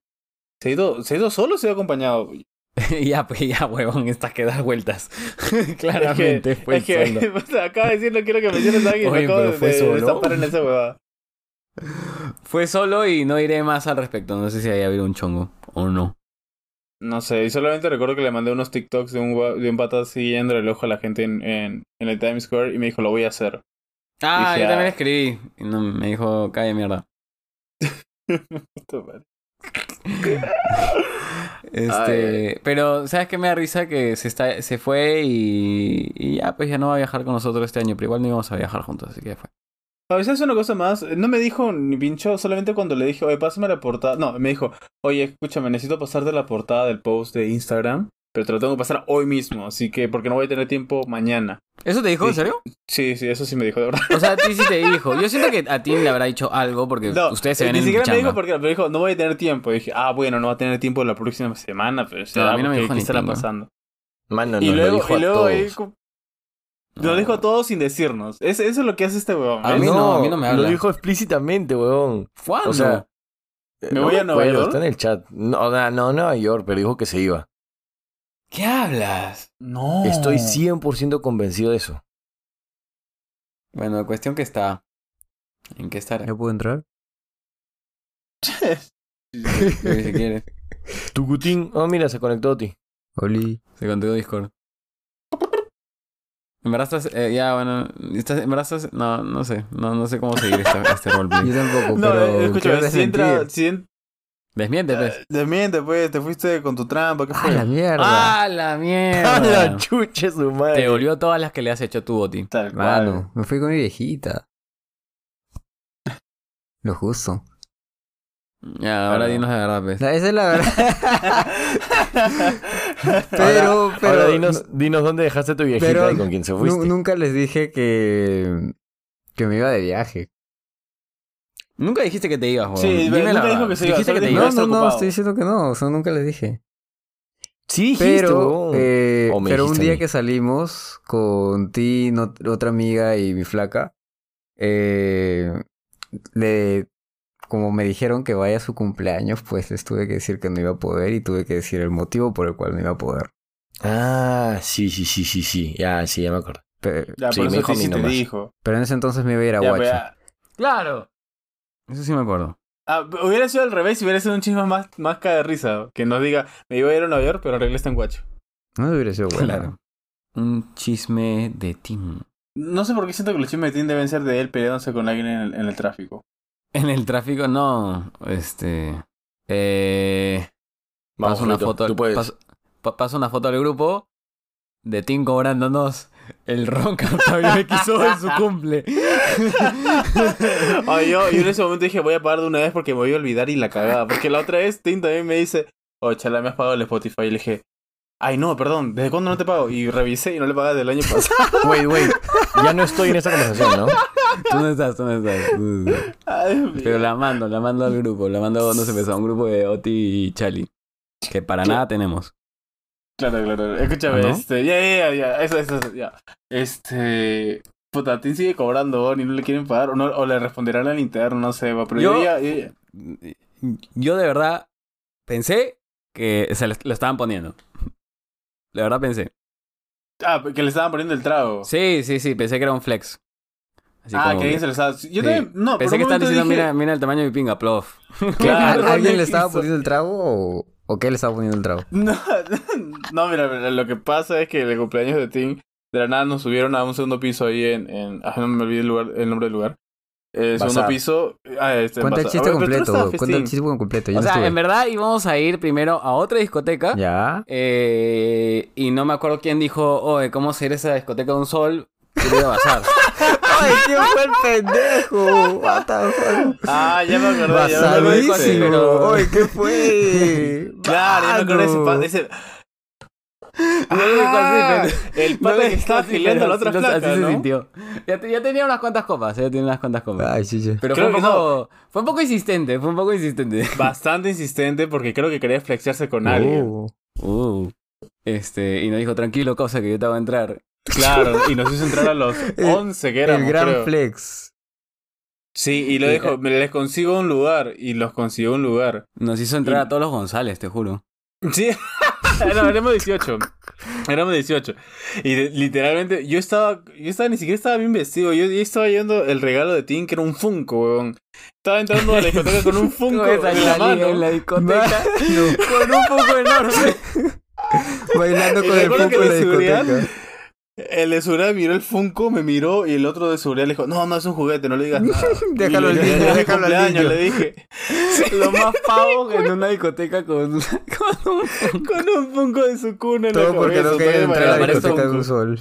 se ha ido, se ha ido solo o se ha ido acompañado. ya, pues ya, huevón, estas que das vueltas. Claramente fue es que, solo. o sea, acaba de decir, no quiero que menciones a alguien, me Oye, acabo pero de, fue de solo. estampar en esa huevada. Fue solo y no iré más al respecto. No sé si haya habido un chongo o no. No sé, y solamente recuerdo que le mandé unos TikToks de un, de un pata siguiendo el ojo a la gente en, en, en el Times Square y me dijo, lo voy a hacer. Ah, Dije, yo también ah. escribí. Y no, me dijo, calle mierda. Este, pero ¿sabes qué me da risa? Que se está, se fue y, y ya, pues ya no va a viajar con nosotros este año, pero igual no íbamos a viajar juntos, así que ya fue. A veces una cosa más, no me dijo ni pincho, solamente cuando le dije, oye, pásame la portada. No, me dijo, oye, escúchame, necesito pasarte la portada del post de Instagram, pero te lo tengo que pasar hoy mismo, así que, porque no voy a tener tiempo mañana. ¿Eso te dijo, en serio? Sí, sí, eso sí me dijo, de verdad. O sea, a ti sí te dijo. Yo siento que a ti le habrá dicho algo porque No, ustedes se eh, ven ni en siquiera me dijo porque me dijo, no voy a tener tiempo. Y dije, ah, bueno, no va a tener tiempo la próxima semana, pero No, a mí no me dijo ¿qué ni estará pasando? Mano, y luego, lo dijo y a luego todos. ahí Lo dijo todo sin decirnos. Es- eso es lo que hace este huevón. A ¿ves? mí no, a mí no me habla. Lo dijo explícitamente, weón. ¿Cuándo? O sea, ¿Me voy a Nueva acuerdo, York? Está en el chat. No, o sea, no, Nueva York, pero dijo que se iba. ¿qué hablas? No. Estoy 100% convencido de eso. Bueno, la cuestión que está... ¿En qué estará? ¿Ya puedo entrar? si quieres. Tucutín. Oh, mira, se conectó Oti. Oli. Se contigo Discord. En verdad estás... eh, ya, bueno... Estás, en verdad estás... No, no sé. No, no sé cómo seguir esta, este roleplay. Yo tampoco, No, pero eh, escúchame, si entra. Si en- Desmiente, pues. Desmiente, pues, te fuiste con tu trampa, ¿qué ¡Ah, fue? la mierda! ¡Ah, la ¡A la mierda! chuche su madre! Te volvió todas las que le has hecho tú, Oti. Tal cual. Mano, me fui con mi viejita. Lo justo. Ya, ahora Claro. dinos la verdad, pues. Esa es la verdad. pero, pero. Ahora dinos, dinos dónde dejaste tu viejita pero y con quién se fuiste. nunca les dije que. que me iba de viaje. Nunca dijiste que te ibas, weón. Sí, Dime nunca la dijo verdad. que se iba, Dijiste que te No, ibas. no, no, ocupado. estoy diciendo que no. O sea, nunca les dije. Sí, dijiste, Pero, eh, O me pero un día que salimos con ti, no- otra amiga y mi flaca, eh, le, como me dijeron que vaya a su cumpleaños, pues les tuve que decir que no iba a poder y tuve que decir el motivo por el cual no iba a poder. Ah, sí, sí, sí, sí, sí. Ya, sí, ya me acuerdo. Pe- Ya, Sí, por me eso dijo a sí, te dijo. Pero en ese entonces me iba a ir a Ya, Huacho. pues. Claro. Eso sí me acuerdo. Ah, hubiera sido al revés y hubiera sido un chisme más, más cae de risa. Que nos diga, me iba a ir a Nueva York, pero arreglé está en Guacho. No hubiera sido bueno. Claro. Un chisme de Tim. No sé por qué siento que los chismes de Tim deben ser de él peleándose con alguien en el, en el tráfico. En el tráfico, no. Este. Eh. Vamos, paso una foto. Tú puedes. Paso, pa- paso una foto al grupo de Tim cobrándonos el ron que Octavio quiso en su cumple. Ay, yo, yo en ese momento dije, voy a pagar de una vez porque me voy a olvidar y la cagada. Porque la otra vez Tim también me dice, oh, chala, me has pagado el Spotify. Y le dije, ay, no, perdón, ¿desde cuándo no te pago? Y revisé y no le pagaba del año pasado. Wait, wait. Ya no estoy en esta conversación, ¿no? Tú no estás, tú no estás. tú no estás. Ay, Dios mío. Pero la mando, la mando al grupo. La mando, no sé, pues, a un grupo de Oti y Chali. Que para nada tenemos. Claro, claro. Escúchame, ¿Ah, no? este, ya, ya, ya, ya, eso, eso, ya. Este, puta, sigue cobrando y no le quieren pagar, o, no, o le responderán al interno, no sé, va, pero yo, Yo- ya, ya- Yo de verdad pensé que se lo estaban poniendo. De verdad pensé. Ah, que le estaban poniendo el trago. Sí, sí, sí, pensé que era un flex. Así ah, que alguien se lo estaba... Yo Sí. también, no, Pensé que estaban diciendo, dije- mira, mira el tamaño de mi pinga, plof. Claro, ¿A- ¿Alguien le estaba poniendo el trago o, o qué le estaba poniendo el trago? No, no, mira, mira, lo que pasa es que el cumpleaños de Tim, de la nada nos subieron a un segundo piso ahí en... en ah, no me olvidé el, lugar, el nombre del lugar. Eh, segundo Bazar. piso... Ah, este, Cuenta el chiste completo. Cuenta el chiste completo. Yo O no sea, estuve. en verdad íbamos a ir primero a otra discoteca. Ya. eh, y no me acuerdo quién dijo, oye, ¿cómo ser esa discoteca de un sol? Quiero ir a bazar. ¡Ay, quién fue el pendejo! What the fuck? Ah, ya me acordé, ya me acordé. Basadísimo. Ay, ¿qué fue? Claro, ya me acordé de ese... ese No Ah, el pata no que estaba gileando a la otra así- se sintió. Ya, te- ya tenía unas cuantas copas, ya tenía unas cuantas copas. Ay, sí, sí. Pero Creo fue un, que poco, fue un poco insistente, fue un poco insistente. Bastante insistente porque creo que quería flexiarse con alguien. Uh, Uh, este, y nos dijo, tranquilo, cosa que yo te voy a entrar. Claro, y nos hizo entrar a los 11 que éramos, el gran creo. flex. Sí, y lo Sí, dijo, eh. me les consigo un lugar, y los consiguió un lugar. Nos hizo entrar Y- a todos los González, te juro. Sí, no, éramos 18. Éramos 18. Y de- literalmente, yo estaba, yo estaba, ni siquiera estaba bien vestido. Yo, yo estaba llevando el regalo de Tim, que era un Funko, weón. Estaba entrando a la discoteca con un Funko en la mano. en la discoteca No, con un poco enorme. bailando con el foco en la discoteca. El de seguridad miró el Funko, me miró, y el otro de seguridad le dijo, no, no es un juguete, no le digas nada. Déjalo al le- niño, "Es mi déjalo al cumpleaños", niño. le dije. Lo más pavo que en una discoteca con, con un... Con un Funko de su cuna en la porque cabeza, no quería entrar a la discoteca de un sol.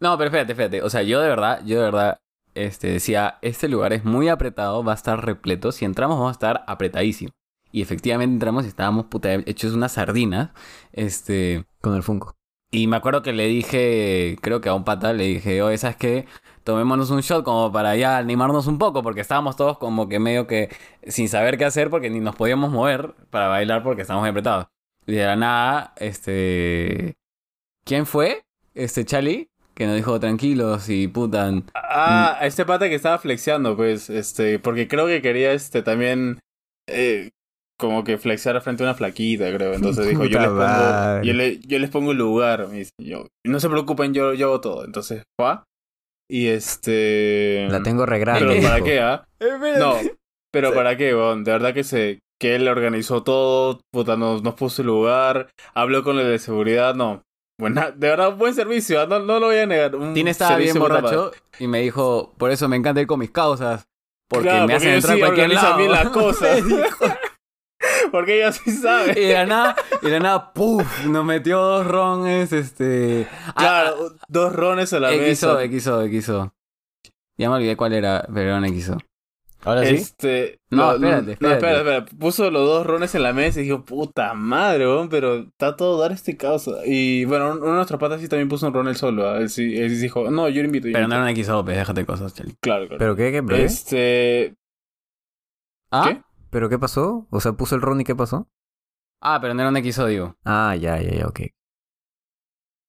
No, pero fíjate, fíjate. O sea, yo de verdad, yo de verdad, este, decía, este lugar es muy apretado, va a estar repleto. Si entramos, vamos a estar apretadísimos. Y efectivamente entramos y estábamos puta, hechos unas sardinas. Este. Con el Funko. Y me acuerdo que le dije, creo que a un pata, le dije, oye, ¿sabes qué? Tomémonos un shot como para ya animarnos un poco, porque estábamos todos como que medio que sin saber qué hacer, porque ni nos podíamos mover para bailar porque estábamos apretados. Y de la nada, este... ¿Quién fue? Este Charlie, que nos dijo tranquilos y putan. Ah, este pata que estaba flexiando, pues, este, porque creo que quería, este, también, eh, como que flexear frente a una flaquita, creo. Entonces dijo, yo les pongo, yo, le- yo les pongo el lugar, me dice, yo, no se preocupen, yo, yo hago todo. Entonces, fue, y este... La tengo re grande. Pero ¿para qué, ah? No, pero ¿para qué, weón? De verdad que se, que él organizó todo, puta, nos, nos puso el lugar, habló con el de seguridad, no. Buena, de verdad, buen servicio, ah, no, no lo voy a negar. Tine estaba bien borracho y me dijo, por eso me encanta ir con mis causas. Porque Claro, me hacen entrar sí cualquier lado. bien las cosas. Porque ella sí sabe. Y de la nada, y de la nada, ¡puf! Nos metió dos rones, este... Ah, Claro, dos rones a la XO, mesa. XO, XO. Ya me olvidé cuál era, pero era un XO. Ahora sí. Este. No, lo- espérate, No, espérate. espera, espera. Puso los dos rones en la mesa y dijo, puta madre, weón, pero está todo dar este caos. Y bueno, uno de nuestros patas sí también puso un ron él solo. ¿ah? Él sí, él sí dijo, no, yo lo invito. yo Pero no invito". era un XO, pues déjate cosas, Chali. Claro, claro. ¿Pero qué? ¿Qué? ¿Pero qué? Este. ¿Ah? ¿Qué? ¿Pero qué pasó? O sea, puso el ron y ¿qué pasó? Ah, pero no era un digo. Ah, ya, ya, ya, ok.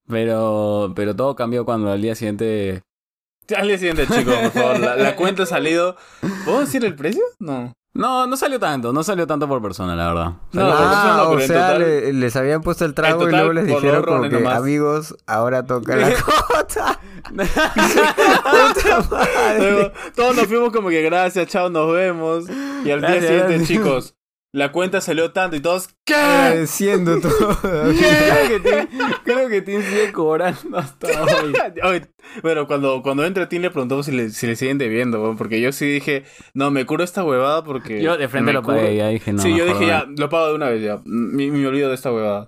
Pero, pero todo cambió cuando al día siguiente... Al día siguiente, chicos, por favor. La, la cuenta ha salido. ¿Puedo decir el precio? No. No, no salió tanto, no salió tanto por persona, la verdad. No, ah, no, o sea, total- le- les habían puesto el trago y luego les dijeron como que, nomás. amigos, ahora toca la cota. Todos nos fuimos como que gracias, chao, nos vemos. Y al día siguiente, gracias. chicos, la cuenta salió tanto y todos, ¿qué? Agradeciendo todo. creo, que Tim, creo que Tim sigue cobrando hasta hoy. Oye, bueno, cuando, cuando entra Tim le preguntamos si le, si le siguen debiendo, porque yo sí dije, no, me curo esta huevada porque... Yo de frente lo curo". pagué, ya dije no. sí, yo dije, ya, lo pago de una vez, ya. Me, me olvido de esta huevada.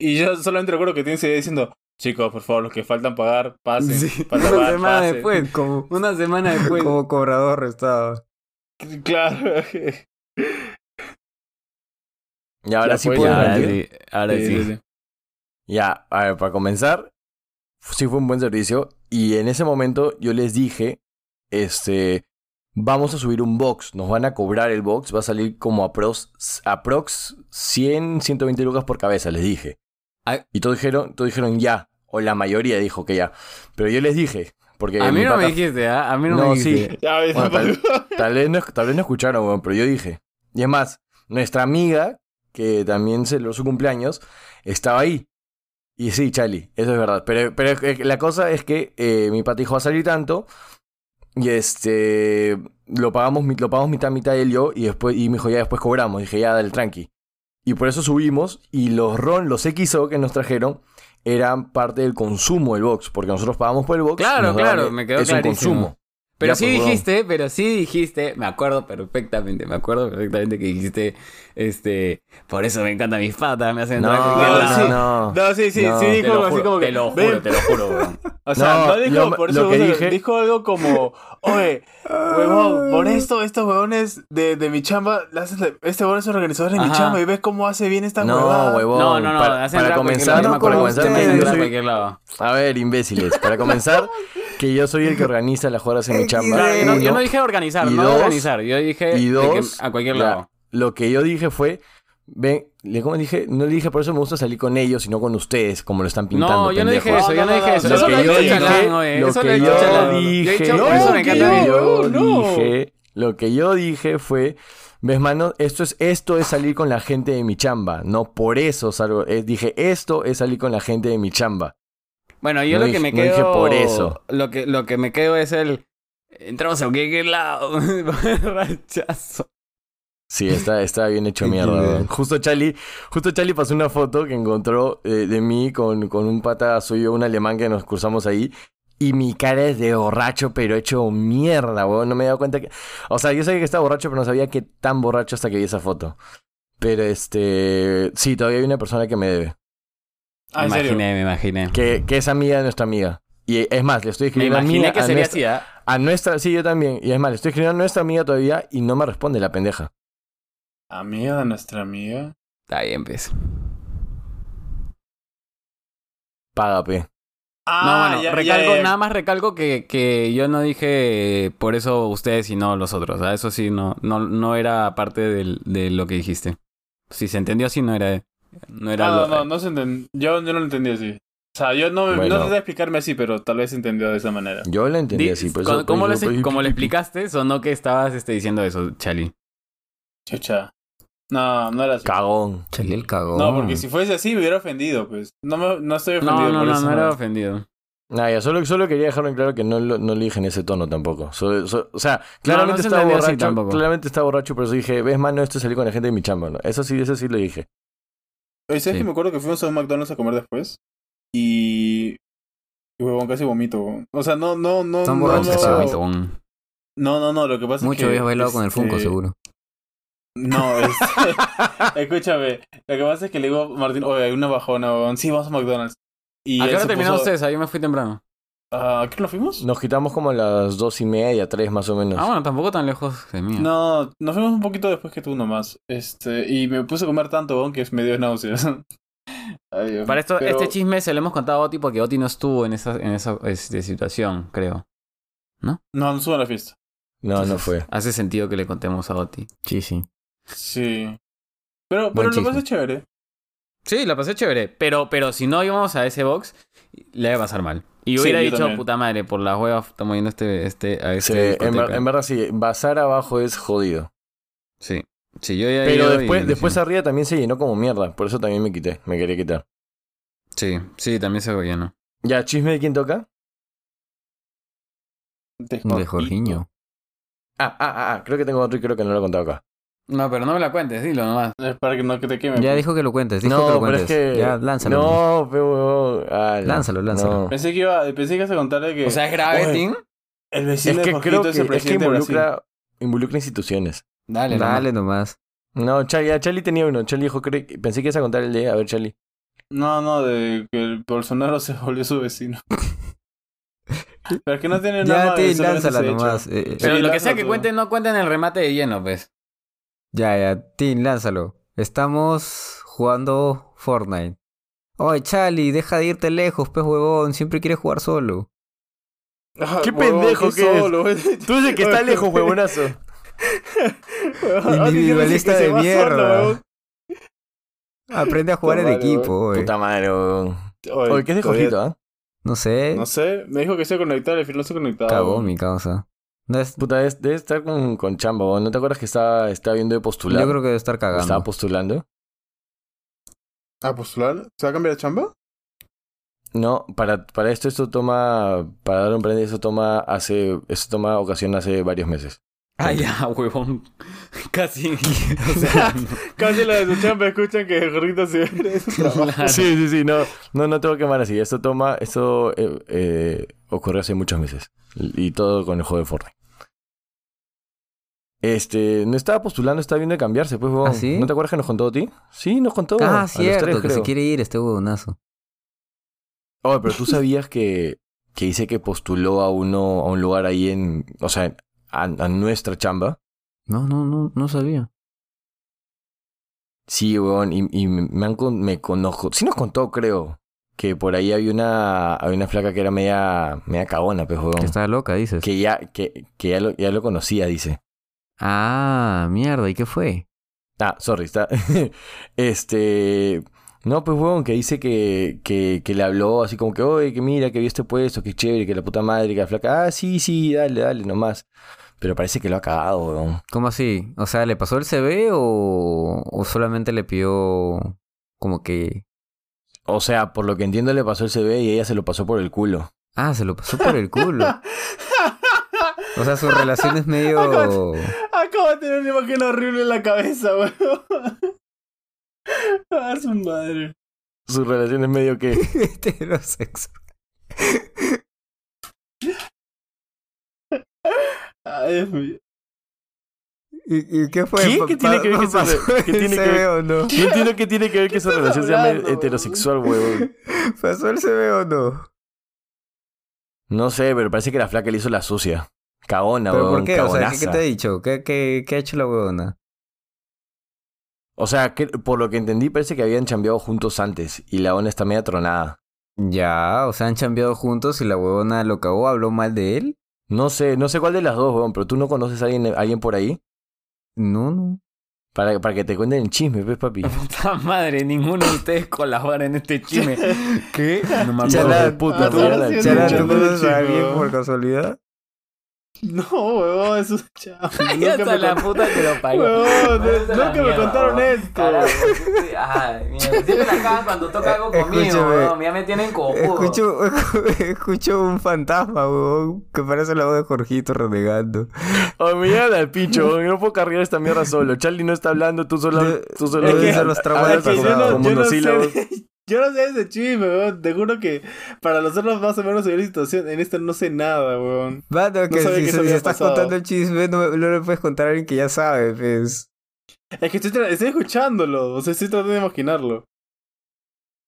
Y yo solamente recuerdo que Tim seguía diciendo, chicos, por favor, los que faltan pagar, pasen. Sí, falta una pagar, semana pasen". después. como, Una semana después. como cobrador restado. Claro. Y ahora Ya sí puedo ya, ahora sí, ahora Sí, sí. sí, sí. Ya, a ver, para comenzar, sí fue un buen servicio. Y en ese momento yo les dije, este, vamos a subir un box, nos van a cobrar el box, va a salir como aprox, aprox 100, 120 lucas por cabeza, les dije. Y todos dijeron, todos dijeron ya, o la mayoría dijo que ya. Pero yo les dije, porque... A mí no me pata- dijiste, ¿ah? A mí no, No, me dijiste. Bueno, tal, tal vez no, tal vez no escucharon, weón, pero yo dije. Y es más, nuestra amiga, que también celebró su cumpleaños, estaba ahí. Y sí, Charlie, eso es verdad. Pero, pero la cosa es que eh, mi pata dijo va a salir tanto. Y este lo pagamos, lo pagamos mitad, mitad él y yo. Y después, y me dijo, ya después cobramos. dije, ya dale tranqui. Y por eso subimos. Y los RON, los XO que nos trajeron, eran parte del consumo del box. Porque nosotros pagamos por el box. Claro, daban claro, me quedó Es un clarísimo. consumo. Pero Ya, sí pues, dijiste, pero sí dijiste, me acuerdo perfectamente, me acuerdo perfectamente que dijiste, este, por eso me encantan mis patas, me hacen No, no, sí. no. No, sí, sí, No. sí dijo algo así como que. te lo "Ven". juro, te lo juro, weón. O sea, No, no, dijo lo- por lo eso, que dije- dijo algo como, oye, huevón, por esto, estos huevones de, de mi chamba, este huevón es organizador de mi Ajá. chamba y ves cómo hace bien esta No, huevada. huevón. No, no, no, para, hacen para comenzar, no para comenzar, yo soy- cualquier lado. A ver, imbéciles. Para comenzar, que yo soy el que organiza las jugadas en mi chamba. Yo, no, yo Uno. no dije organizar, Y no dos- organizar, yo dije y de dos, que a cualquier ya, lado. Lo que yo dije fue, ven, le- ¿cómo dije? No le dije, por eso me gusta salir con ellos y no con ustedes, como lo están pintando. No, yo no dije eso, yo no No, dije no, eso. no, Eso lo que yo Chalán, dije- lo Eso que yo Chalán. Yo he dije, yo- mi- yo no. dije, lo que yo dije fue, ves, mano, esto es, esto es salir con la gente de mi chamba. No por eso salgo, eh, dije, esto es salir con la gente de mi chamba. Bueno, yo No lo que me no quedo. dije por eso. Lo que, lo que me quedo es el. Entramos a cualquier lado. Rechazo. Sí, está, está bien hecho mierda. weón. Justo Charlie, justo Charlie pasó una foto que encontró eh, de mí con, con un pata suyo, un alemán que nos cruzamos ahí. Y mi cara es de borracho, pero hecho mierda, weón. No me he dado cuenta que. O sea, yo sabía que estaba borracho, pero no sabía que tan borracho hasta que vi esa foto. Pero este. Sí, todavía hay una persona que me debe. Ah, me imaginé, me imaginé. Que, que es amiga de nuestra amiga. Y es más, le estoy Me escribiendo a, imaginé mí, que a sería nuestra, así, ¿ah? a nuestra. Sí, yo también. Y es más, le estoy escribiendo a nuestra amiga todavía y no me responde la pendeja. Amiga de nuestra amiga. Está bien, pues. Págame. No, Ah, bueno, ya, recalco, ya, ya. nada más recalco que, que yo no dije eh, por eso ustedes y no los otros. ¿ah? Eso sí, no, no, no era parte del- de lo que dijiste. Si se entendió así, no era. No era Ah, lo- no, no, no se Yo, yo no lo entendí así. O sea, yo no, Bueno. no traté de explicarme así, pero tal vez se entendió de esa manera. Yo lo entendí así. Por ¿cómo- eso, ¿Cómo, lo, por- como le explicaste? Sonó que estabas este, diciendo eso, Chali. Chucha. No, no era así. Cagón. Chale el cagón. No, porque si fuese así me hubiera ofendido, pues. No, me, no estoy No, ofendido no, por no, eso. no era ofendido. Nah, ya, solo, solo quería dejarlo en claro que no lo, no lo dije en ese tono tampoco. So- so- o sea, claramente se estaba entendió así borracho. Claramente estaba borracho, pero eso dije, ves, mano, esto salí con la gente de mi chamba, ¿no? Eso sí, eso sí lo dije. Oye, ¿sabes Sí. que me acuerdo que fuimos a un McDonald's a comer después? Y... Y huevón, casi vomito. O sea, no, no, no... Están no, borrachos, no. bon. no, no, no, lo que pasa Mucho es que... habías bailado con el Funko, este, seguro. No, este... escúchame. Lo que pasa es que le digo a Martín, oye, hay una bajona, huevón. Sí, vamos a McDonald's. Y ¿A qué él hora se terminaron puso- ustedes? Ah, Yo me fui temprano. ¿A qué nos fuimos? Nos quitamos como a las dos y media, tres más o menos. Ah, bueno, tampoco tan lejos de mí. No, nos fuimos un poquito después que tú nomás. Este, y me puse a comer tanto, weón, que me dio náuseas. Ay. Para esto, Pero- este chisme se lo hemos contado a Oti porque Oti no estuvo en esa, en esa este, situación, creo. No, no subo a la fiesta. no, no fue. Hace sentido que le contemos a Oti. Sí, sí. Sí. Pero, pero lo pasé chévere. Sí, la pasé chévere. Pero, pero si no íbamos a ese box, le iba a pasar mal. Y Sí, hubiera yo dicho, puta madre, por las huevas estamos yendo a este, este, a Sí, este en, ver- discoteca. en verdad sí, bazar abajo es jodido. Sí. Sí, yo ya Pero después, arriba también se llenó como mierda. Por eso también me quité, me quería quitar. Sí, sí, también se ve lleno. Ya, chisme de quién toca. De Jorginho. Ah, ah, ah, ah, creo que tengo otro y creo que no lo he contado acá. No, pero no me la cuentes, dilo nomás. Es para que no que te queme. Ya pues. dijo que lo cuentes, dijo que no, pero es que. Ya, lánzalo. No, pero. ah. Lánzalo, lánzalo. No. Pensé que iba, pensé que ibas a contarle que O sea, es grave, Oye, Tim. el Es vecino de que Jorgito creo que, es el es que presidente de Brasil. involucra, involucra instituciones. Dale, nomás. Dale nomás. No, Charlie, ya Charlie tenía uno. Charlie dijo, cre- pensé que ibas a contar el de. A ver, Charlie. No, no, de que el Bolsonaro se volvió su vecino. Pero es que no tiene nada Ya, más te de lánzala nomás. eh, eh, Pero Sí, lo que sea lánzalo. que cuenten, no cuenten el remate de lleno, pues. Ya, ya, Tim, lánzalo. Estamos jugando Fortnite. Oye, Charlie, deja de irte lejos, pez huevón. Siempre quieres jugar solo. Ah, ¿Qué huevón, pendejo qué que es? solo. Tú dices que está lejos, huevonazo. Huevón, Individualista de mierda. solo, huevón. Aprende a jugar en equipo, oye. Puta madre, weón. Oye, ¿qué es de ah? No sé. No sé, me dijo que se conectado, al final no se conectado. Cagó mi causa. No es- Puta, debe, debe estar con, con chamba, weón. ¿No te acuerdas que estaba, estaba viendo de postular? Yo creo que debe estar Estaba cagando. postulando. ¿A postular? ¿Se va a cambiar de chamba? No, para, para esto, esto toma. Para dar un prende, eso toma hace. Eso toma ocasión hace varios meses. Ah, ya, huevón. Casi. o sea, no. Casi la de su chamba escuchan que Jorgito se ve. Claro. Sí, sí, sí, no, no, no tengo que quemar así. Esto toma, esto eh, eh, ocurrió hace muchos meses. Y todo con el juego de Fortnite. Este, no estaba postulando, estaba viendo de cambiarse, pues, huevón. ¿Ah, sí? ¿No te acuerdas que nos contó a ti? Sí, nos contó. a Ah, los cierto, tres, que creo. se quiere ir este huevonazo. Oye, pero tú sabías que, que dice que postuló a uno, a un lugar ahí en, o sea, a, a nuestra chamba. No, no, no, no sabía. Sí, weón, y, y me, han con- me conozco, sí nos contó, creo, que por ahí había una, había una flaca que era media, media cagona, pues, Que estaba loca, dices. Que ya, que, que ya lo, ya lo conocía, dice. Ah, mierda, ¿y qué fue? Ah, sorry, está. este. No, pues, weón, que dice que, que, que le habló así como que, oye, que mira, que vi este puesto, que chévere, que la puta madre, que la flaca, ah, sí, sí, dale, dale, nomás. Pero parece que lo ha cagado, weón. ¿Cómo así? O sea, ¿le pasó el CV o, o solamente le pidió como que... O sea, por lo que entiendo, le pasó el CV y ella se lo pasó por el culo. Ah, se lo pasó por el culo. O sea, su relación es medio... Acabo de tener una imagen horrible en la cabeza, weón. Ah, su madre. Su relación es medio que. heterosexual. Ay, Dios mío. ¿Y, y qué fue? ¿Qué? ¿Qué tiene que ver que que ver? o no? No entiendo qué tiene que ver que estás relación sea heterosexual, weón. ¿Pasó el CV o no? No sé, pero parece que la flaca le hizo la sucia. Cagona, ¿Pero weón. por qué? O sea, ¿qué, te ha dicho? ¿Qué, qué, qué ha hecho la huevona? O sea, que, por lo que entendí, parece que habían chambeado juntos antes y la ona está media tronada. Ya, o sea, han chambeado juntos y la huevona lo cagó, habló mal de él. No sé, no sé cuál de las dos, weón, pero tú no conoces a alguien, a alguien por ahí No, no. para, para que te cuenten el chisme, pues, papi. Puta madre, ninguno de ustedes colabora en este chisme. ¿Qué? No me acuerdo. De puta, tú ya la sí, Chara, chucha. ¿tú no, alguien por casualidad? No, weón, eso es chavo. Nunca está me la con- puta que lo parió. Weón, Váyase a la nunca me mierda, contaron esto. Carajo, ¿qué- Ay, mierda. Siempre la cagan cuando toca algo conmigo, Escúchame. weón. Ya me tienen cojudo. Escucho, escucho un fantasma, huevón, que parece la voz de Jorgito renegando. Oh, llegan al pincho, no puedo cargar esta mierda solo. Charlie no está hablando, tú solo. De- Tú solo Es Es que- de los no, yo no monosílabos. Yo no sé ese chisme, weón. Te juro que para nosotros más o menos en la situación, en esta no sé nada, weón. Mano, que si, que si había estás pasado. contando el chisme, no, no le puedes contar a alguien que ya sabe, pues. Es que estoy escuchándolo, o sea, estoy tratando de imaginarlo.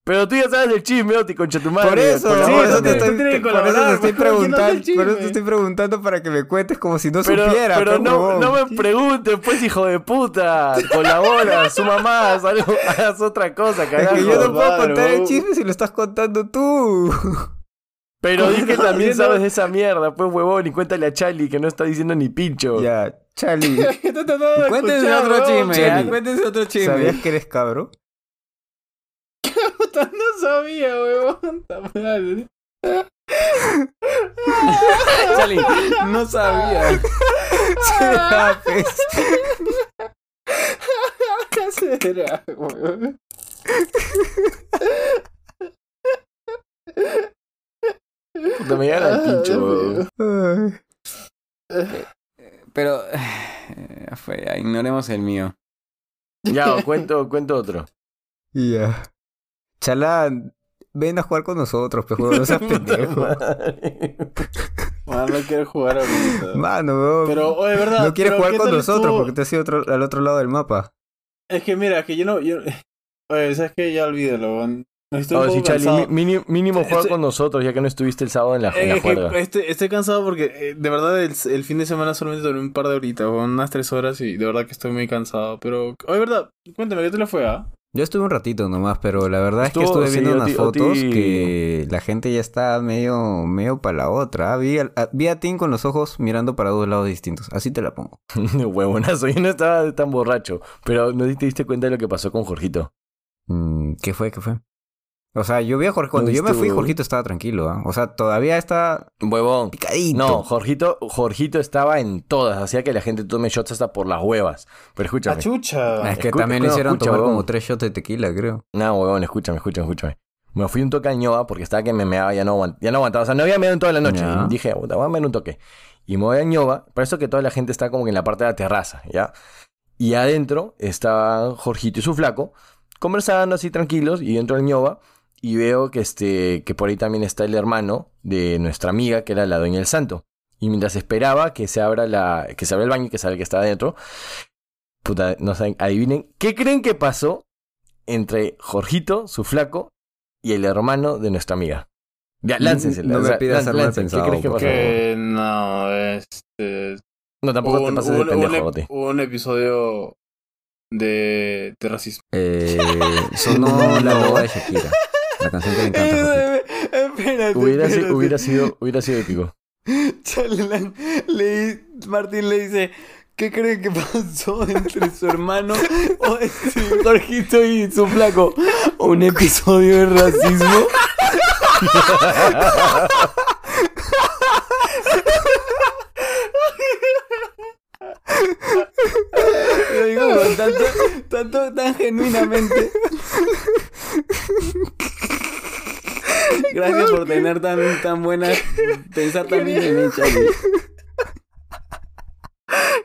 Pero tú ya sabes del chisme, Oti, concha tu madre. Por eso, por eso te estoy, tienes que por eso te colaborar, estoy pues, ¿quién no hace el preguntando, por eso te estoy preguntando para que me cuentes como si no Pero, supiera. pero pe, no, me preguntes, pues, hijo de puta. Colabora, suma más, algo, haz otra cosa, Es carajo. que yo no puedo contar el huevón. chisme si lo estás contando tú. Pero di que también no- sabes de esa mierda, pues, huevón. Y cuéntale a Charlie que no está diciendo ni pincho. ya, Charlie, ¿Qué te tratando de Cuéntense otro chisme, cuéntense otro chisme. ¿sabías que eres cabro? Puta, No sabía. Charlie, no sabía. Ya, pues. ¿Qué será? Puta, me llegan al pincho, huevón. Ay. Pero eh, fue, ya, ignoremos el mío. Ya, cuento, cuento otro. Ya. Chalán, ven a jugar con nosotros, pe, huevón, no seas pendejo. madre. Man, no quiero jugar ahorita. Mano. Pero, oye, ¿verdad? no quieres pero jugar ¿qué con nosotros porque te has ido otro- al otro lado del mapa. Es que mira, que yo no. Yo... Oye, ¿sabes qué? Ya olvídalo, weón. Estoy Oh, poco sí, Charlie, mínimo, mínimo juega Estoy- con nosotros, ya que no estuviste el sábado en la, en la Eh, es que juerga. estoy cansado porque eh, de verdad el, el fin de semana solamente dormí un par de horitas, unas tres horas y de verdad que estoy muy cansado. Pero, oye, verdad, cuéntame, ¿qué te le fue, ah? Yo estuve un ratito nomás, pero la verdad es que estuve viendo sí, unas fotos que la gente ya está medio, medio para la otra. ah. Vi, a, vi a Tim con los ojos mirando para dos lados distintos. Así te la pongo. Huevonazo, yo no estaba tan borracho. Pero no te diste cuenta de lo que pasó con Jorgito. Mm, ¿Qué fue? ¿Qué fue? O sea, yo vi a Jorge. Cuando yo me fui, Jorgito estaba tranquilo. ¿ah? O sea, todavía está Huevón. picadito. No, Jorgito, Jorgito estaba en todas, hacía que la gente tome shots hasta por las huevas. Pero escúchame. chucha! Es que Escu- también le no, hicieron escucha, tomar huevón. como tres shots de tequila, creo. No, huevón, escúchame, escúchame, escúchame. Me fui un toque a Ñoa porque estaba que me meaba, ya no, aguant- ya no aguantaba. O sea, no había meado en toda la noche. Ya. Y dije, puta, voy a mear un toque. Y me voy a Ñoa, por eso que toda la gente está como que en la parte de la terraza, ¿ya? Y adentro estaba Jorgito y su flaco, conversando así tranquilos, y entro al Ñoa y veo que, este, que por ahí también está el hermano de nuestra amiga, que era la dueña del santo. Y mientras esperaba que se abra la, que se abra el baño y que salga el que está adentro, puta, no saben, adivinen, ¿qué creen que pasó entre Jorgito, su flaco, y el hermano de nuestra amiga? Ya, láncense. No me pidas ser mal ¿Qué pensado, crees que pasó? Que no, este. No, tampoco te un, pases de un- pendejo, un ep- un episodio de, de racismo. Eh, sonó la loba de Shakira. La canción que le encanta Jorgito. Espérate, Hubiera, si- espérate. hubiera sido, hubiera sido épico. Charlan, le, Martín le dice, ¿qué creen que pasó entre su hermano o este, Jorgito y su flaco? ¿Un episodio de racismo? Lo digo con tanto, tanto, tan genuinamente. Gracias por tener tan, tan buena, pensar tan bien en mí, Charlie.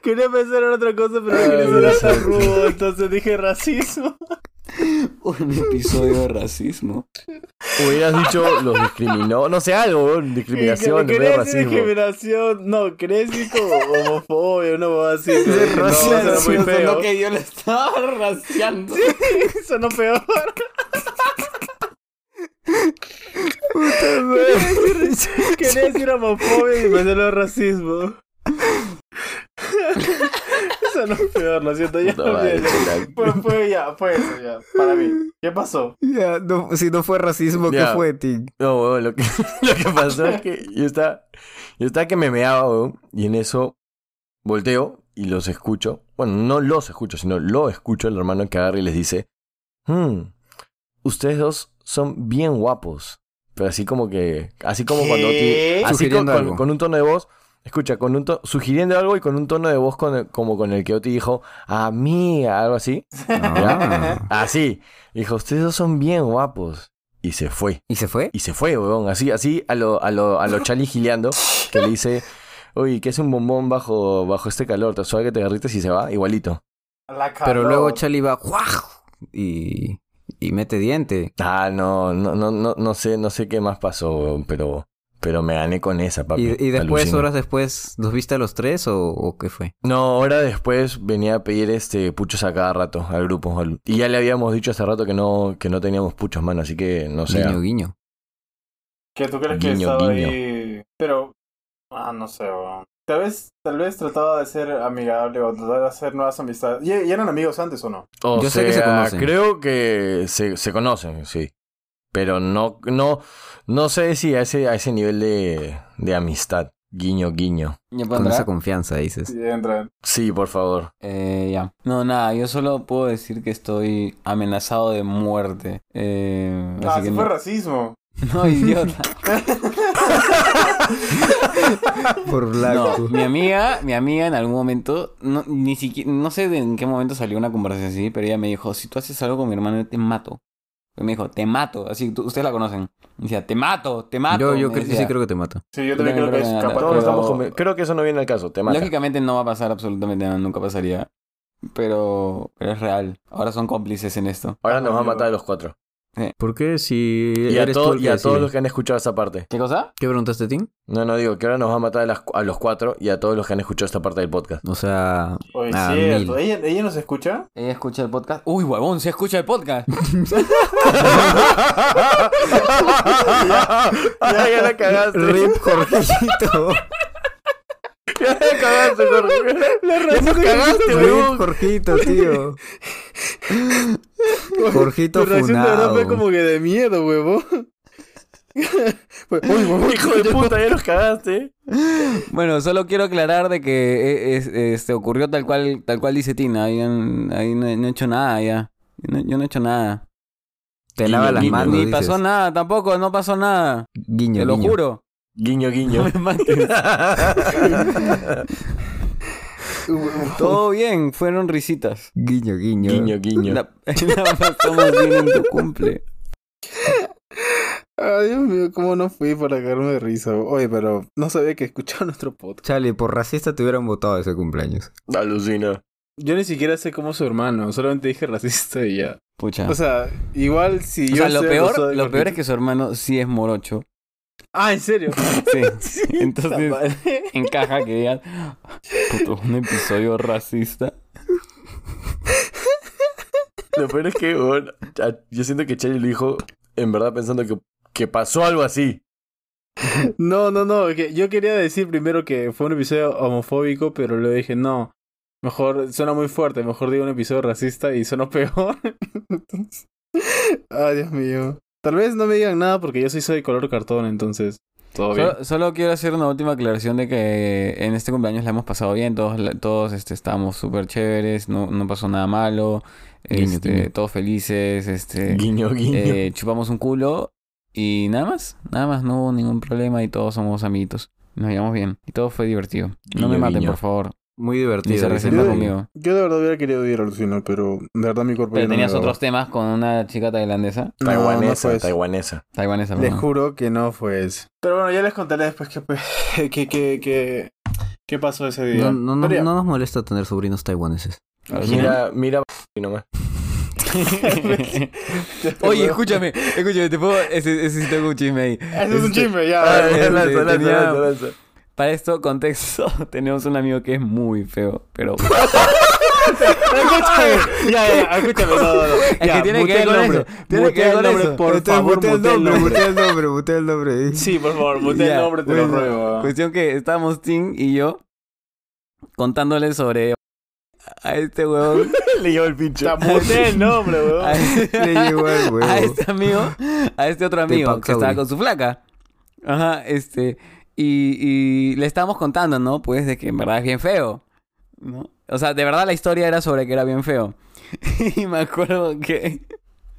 Quería pensar en otra cosa, pero quería ser rudo, entonces dije racismo. Un episodio de racismo. Hubieras dicho los discriminó, no sé, algo, discriminación, de decir racismo. discriminación, no, quería decir como homofobia, cosa así. no, sí, era muy feo. sonó que yo le estaba raciando. Eso no peor. Quería decir homofobia y me salió racismo. No es peor, lo siento, ya olvídalo. Charlie. Fue, fue ya, fue eso ya, para mí. ¿Qué pasó? Ya, no, si no fue racismo, ¿qué Ya. fue, Tim? No, weón, lo que, lo que pasó es que yo estaba, yo estaba que me meaba, weón, y en eso volteo y los escucho. Bueno, no los escucho, sino lo escucho el hermano que agarra y les dice, hmm, ustedes dos son bien guapos. Pero así como que, así como cuando... ¿Qué? ti- Así con, Sugiriendo con- algo. con un tono de voz, escucha, con un to- sugiriendo algo y con un tono de voz con el- como con el que Oti dijo, amiga, algo así. Ah. Así. Dijo, ustedes dos son bien guapos. Y se fue. ¿Y se fue? Y se fue, weón. Así, así a lo, a lo, a lo Charlie gileando, que le dice, oye, ¿qué es un bombón bajo, bajo este calor? ¿Te suave que te agarrites y se va? Igualito. Pero luego Charlie va ¡guau! y, y mete diente. Ah, no, no, no, no, no sé, no sé qué más pasó, weón, pero, Pero me gané con esa, papi. ¿Y, y después, Alucina. horas después, ¿nos viste a los tres o, o qué fue? No, ahora después venía a pedir este puchos a cada rato al grupo. al- Y ya le habíamos dicho hace rato que no, que no teníamos puchos, mano. Así que no sé. Guiño, guiño. ¿Qué tú crees que Guiño, estaba guiño. ahí? Pero, ah, no sé, weón. Tal vez, tal vez trataba de ser amigable o tratar de hacer nuevas amistades. ¿Y, y eran amigos antes o no? O Yo sé que se conocen. Creo que se, se conocen, sí. Pero no, no, no sé si a ese, a ese nivel de, de amistad. Guiño, guiño. ¿Ya puedo Con esa confianza, dices. Sí, por favor. Eh, ya. No, nada, yo solo puedo decir que estoy amenazado de muerte. Eh, Ah, así sí que fue no, racismo. no, idiota. Por No, blanco. mi amiga, mi amiga en algún momento, no, ni siquiera, no sé de en qué momento salió una conversación así, pero ella me dijo, si tú haces algo con mi hermano, yo te mato. Y me dijo, te mato, así, tú- ustedes la conocen. Me decía, te mato, te mato. Yo, yo creo que decía. sí creo que te mato. Sí, yo también creo que es capaz. Pero- estamos Creo que eso no viene al caso. Te mata. Lógicamente no va a pasar absolutamente nada, nunca pasaría. Pero, pero es real. Ahora son cómplices en esto. Ahora nos va a matar a los cuatro. ¿Por qué si Y a, eres to- tú el y que a todos decide? los que han escuchado esa parte. ¿Qué cosa? ¿Qué preguntaste, Tim? No, no digo que ahora nos va a matar a, las- a los cuatro y a todos los que han escuchado esta parte del podcast. O sea, Oye, Ah, cierto. mil. ¿Ella, ¿Ella nos escucha? Ella escucha el podcast. Uy, huevón, se escucha el podcast. ya, ya la cagaste. Rip Jorgito. ya la cagaste, Jorge. Ya nos cagaste, weón. Jorgito, tío. Jorgito Tu reacción de verdad funado. fue como que de miedo, huevo. Hijo de puta, ya nos cagaste. Bueno, solo quiero aclarar de que eh, es- este, ocurrió tal cual, tal cual dice Tina. Ahí, ahí no, no he hecho nada ya. Yo no, yo no he hecho nada. Te lava las manos, Ni dices. pasó nada, tampoco, no pasó nada. Guiño, Te lo guiño. juro. Guiño, guiño. No me mates. Todo bien, fueron risitas. Guiño, guiño. guiño, guiño. La, la pasamos bien en tu cumple. Ay, Dios mío, cómo no fui para cagarme de risa. Oye, pero no sabía que escuchaba nuestro podcast. Charlie, por racista te hubieran votado ese cumpleaños. Alucina. Yo ni siquiera sé cómo es su hermano, solamente dije racista y ya. Pucha. O sea, igual si O yo sea, lo peor, lo peor es que su hermano sí es morocho. Ah, ¿en serio? Sí. Entonces encaja que digas, puto, un episodio racista. Lo peor es que, yo siento que Charlie lo dijo en verdad pensando que, que pasó algo así. No, no, no. que yo quería decir primero que fue un episodio homofóbico, pero luego dije, no. Mejor, suena muy fuerte, mejor digo un episodio racista y sonó peor. Entonces, Ay, Dios mío. Tal vez no me digan nada porque yo sí soy color cartón, entonces. Todo bien. Solo, solo quiero hacer una última aclaración de que en este cumpleaños la hemos pasado bien, todos, la- todos este, estábamos súper chéveres, no, no pasó nada malo, Guiño, este, guiño. todos felices, este, Guiño, guiño. eh, chupamos un culo y nada más, nada más, no hubo ningún problema y todos somos amiguitos. Nos llevamos bien y todo fue divertido. No me maten, guiño. por favor. Muy divertido. se conmigo. Yo de verdad hubiera querido ir al final, pero de verdad mi cuerpo Pero no tenías otros temas con una chica tailandesa, No, no taiwanesa, fue eso. taiwanesa. taiwanesa. Les juro que no fue eso. Pero bueno, ya les contaré después qué, qué, qué, pasó ese día. No, no, no, no nos molesta tener sobrinos taiwaneses. Mira, mira, y nomás. Oye, escúchame, escúchame, te puedo. Ese, ese sí tengo un chisme ahí. Eso es un chisme, ya. Ah, este, lanza, lanza, tenía- lanza, lanza. Para esto, contexto, tenemos un amigo que es muy feo, pero. escúchame. Ya, ya, escúchame. No, no, no. Es Ya, que tiene que ver el con nombre. eso. Tiene Mutea que ver el con nombre, eso. Por favor, mutea el el nombre, mutea el nombre, mutea el nombre. Sí, por favor, mutea el nombre, te lo ruego. Cuestión que estábamos Tim y yo contándole sobre a este huevón, Le llevo el pinche. Ya, Mutea el nombre, a, weón. Le llegó al huevo. a este amigo, a este otro amigo que estaba con su flaca. Ajá, este. Y, y le estábamos contando, ¿no? Pues de que en verdad es bien feo. ¿no? O sea, de verdad la historia era sobre que era bien feo. y me acuerdo que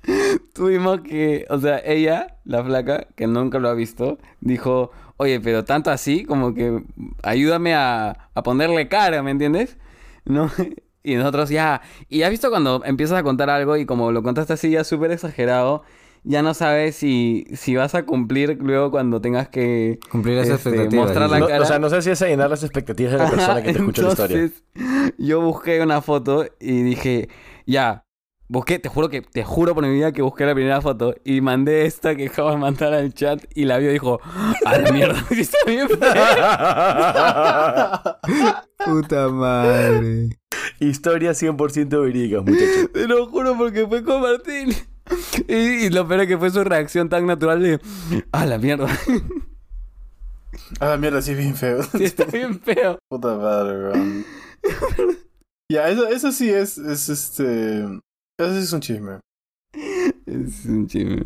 tuvimos que, o sea, ella, la flaca, que nunca lo ha visto, dijo, oye, pero tanto así, como que ayúdame a, a ponerle cara, ¿me entiendes? ¿No? Y nosotros ya, y has visto cuando empiezas a contar algo y como lo contaste así ya súper exagerado, ya no sabes si, si vas a cumplir luego cuando tengas que Cumplir esas Este, expectativas. mostrar la. No, cara. o sea, no sé si es a llenar las expectativas de la persona que te escuchó la historia. Yo busqué una foto y dije, ya, busqué, te juro que, te juro por mi vida que busqué la primera foto y mandé esta que acabo de mandar al chat y la vio y dijo, a la mierda, sí está bien fea". Puta madre. Historias 100% verídicas, muchachos. Te lo juro porque fue con Martín. Y, y lo peor es que fue su reacción tan natural de, a la mierda, A la mierda, sí es bien feo. sí está bien feo. Puta madre, weón. Ya, eso, eso sí es, es este. Eso sí es un chisme. Es un chisme.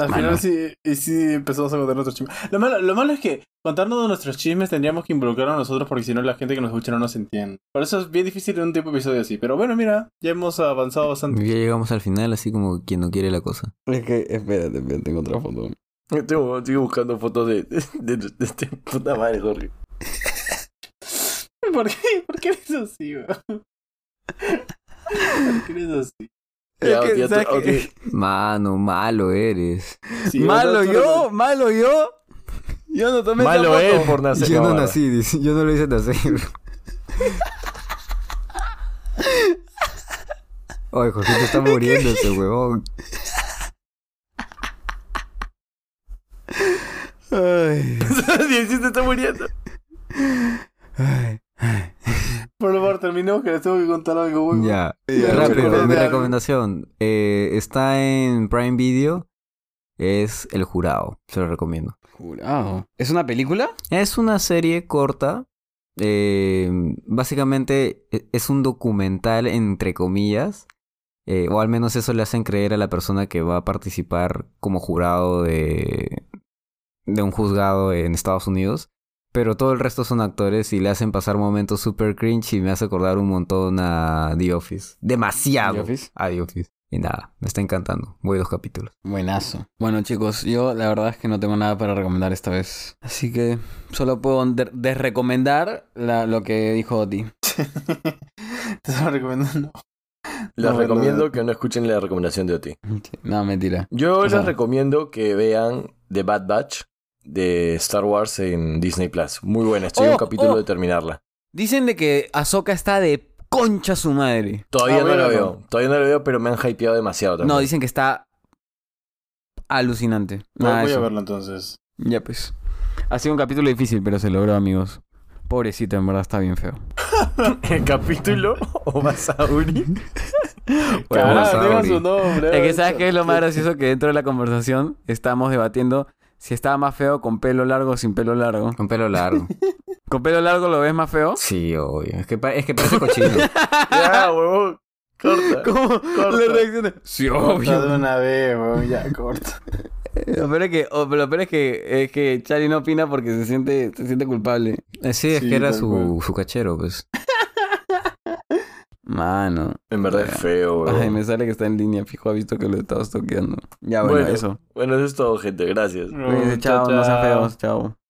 Al Mano. final sí, y sí empezamos a contar nuestros chismes. Lo malo, lo malo es que contarnos nuestros chismes tendríamos que involucrar a nosotros porque si no la gente que nos escucha no nos entiende. Por eso es bien difícil en un tipo de episodio así. Pero bueno, mira, ya hemos avanzado bastante. Ya llegamos al final, así como quien no quiere la cosa. Es que, espérate, espérate, tengo otra foto. Tengo, estoy buscando fotos de, de, de este puta madre, Jorge. ¿Por qué? ¿Por qué eres así, weón? ¿Por qué eres así? Ya, Es que. Mano, malo eres. Sí, malo yo, malo yo. Yo no tomé Malo él por nacer. Yo no nací, dice. Yo no lo hice nacer. Oye, Jorge te está muriendo ese huevón. Ay, se está muriendo. ay. Por favor, terminemos que les tengo que contar algo muy Ya, Ya, rápido, mi recomendación. eh, está en Prime Video. Es El Jurado. Se lo recomiendo. Jurado. ¿Es una película? Es una serie corta. eh, básicamente e- es un documental entre comillas. eh, o al menos eso le hacen creer a la persona que va a participar como jurado de, de un juzgado en Estados Unidos. Pero todo el resto son actores y le hacen pasar momentos super cringe y me hace acordar un montón a The Office. Demasiado. ¿The Office? A The Office. Y nada, me está encantando. Voy dos capítulos. Buenazo. Bueno, chicos, yo la verdad es que no tengo nada para recomendar esta vez. Así que solo puedo de- desrecomendar la- lo que dijo Oti. Te estaba recomendando. Les No, recomiendo no. que no escuchen la recomendación de Oti. No, mentira. Yo O les recomiendo que vean The Bad Batch de Star Wars en Disney Plus. Muy buena, estoy Oh, un capítulo oh. de terminarla. Dicen de que Ahsoka está de concha su madre. Todavía Ah, no bueno, lo no. veo, todavía no lo veo, pero me han hypeado demasiado también. No, dicen que está alucinante. Voy, Nada, voy a verlo entonces. Ya pues. Ha sido un capítulo difícil, pero se logró, amigos. Pobrecito, en verdad está bien feo. ¿El capítulo o Masauri? Diga su nombre. Es que sabes qué es lo más gracioso que dentro de la conversación estamos debatiendo si estaba más feo con pelo largo o sin pelo largo. Con pelo largo. ¿Con pelo largo lo ves más feo? Sí, obvio. Es que, pa- es que parece cochino. ya, huevón. Corta. ¿Cómo Corta. le reacciona? Sí, Corta obvio. de una vez, weón. Ya, corta. Lo peor es que, o- lo peor es que, es que Charlie no opina porque se siente, se siente culpable. Eh, sí, es Sí, que era su, su cachero, pues. Mano. En verdad es feo, huevón. Ay, me sale que está en línea, fijo, ha visto que lo estabas toqueando. Ya, bueno, Bueno, eso. Bueno, eso es todo, gente. Gracias. Cuídense, chao, no sean feos, chao.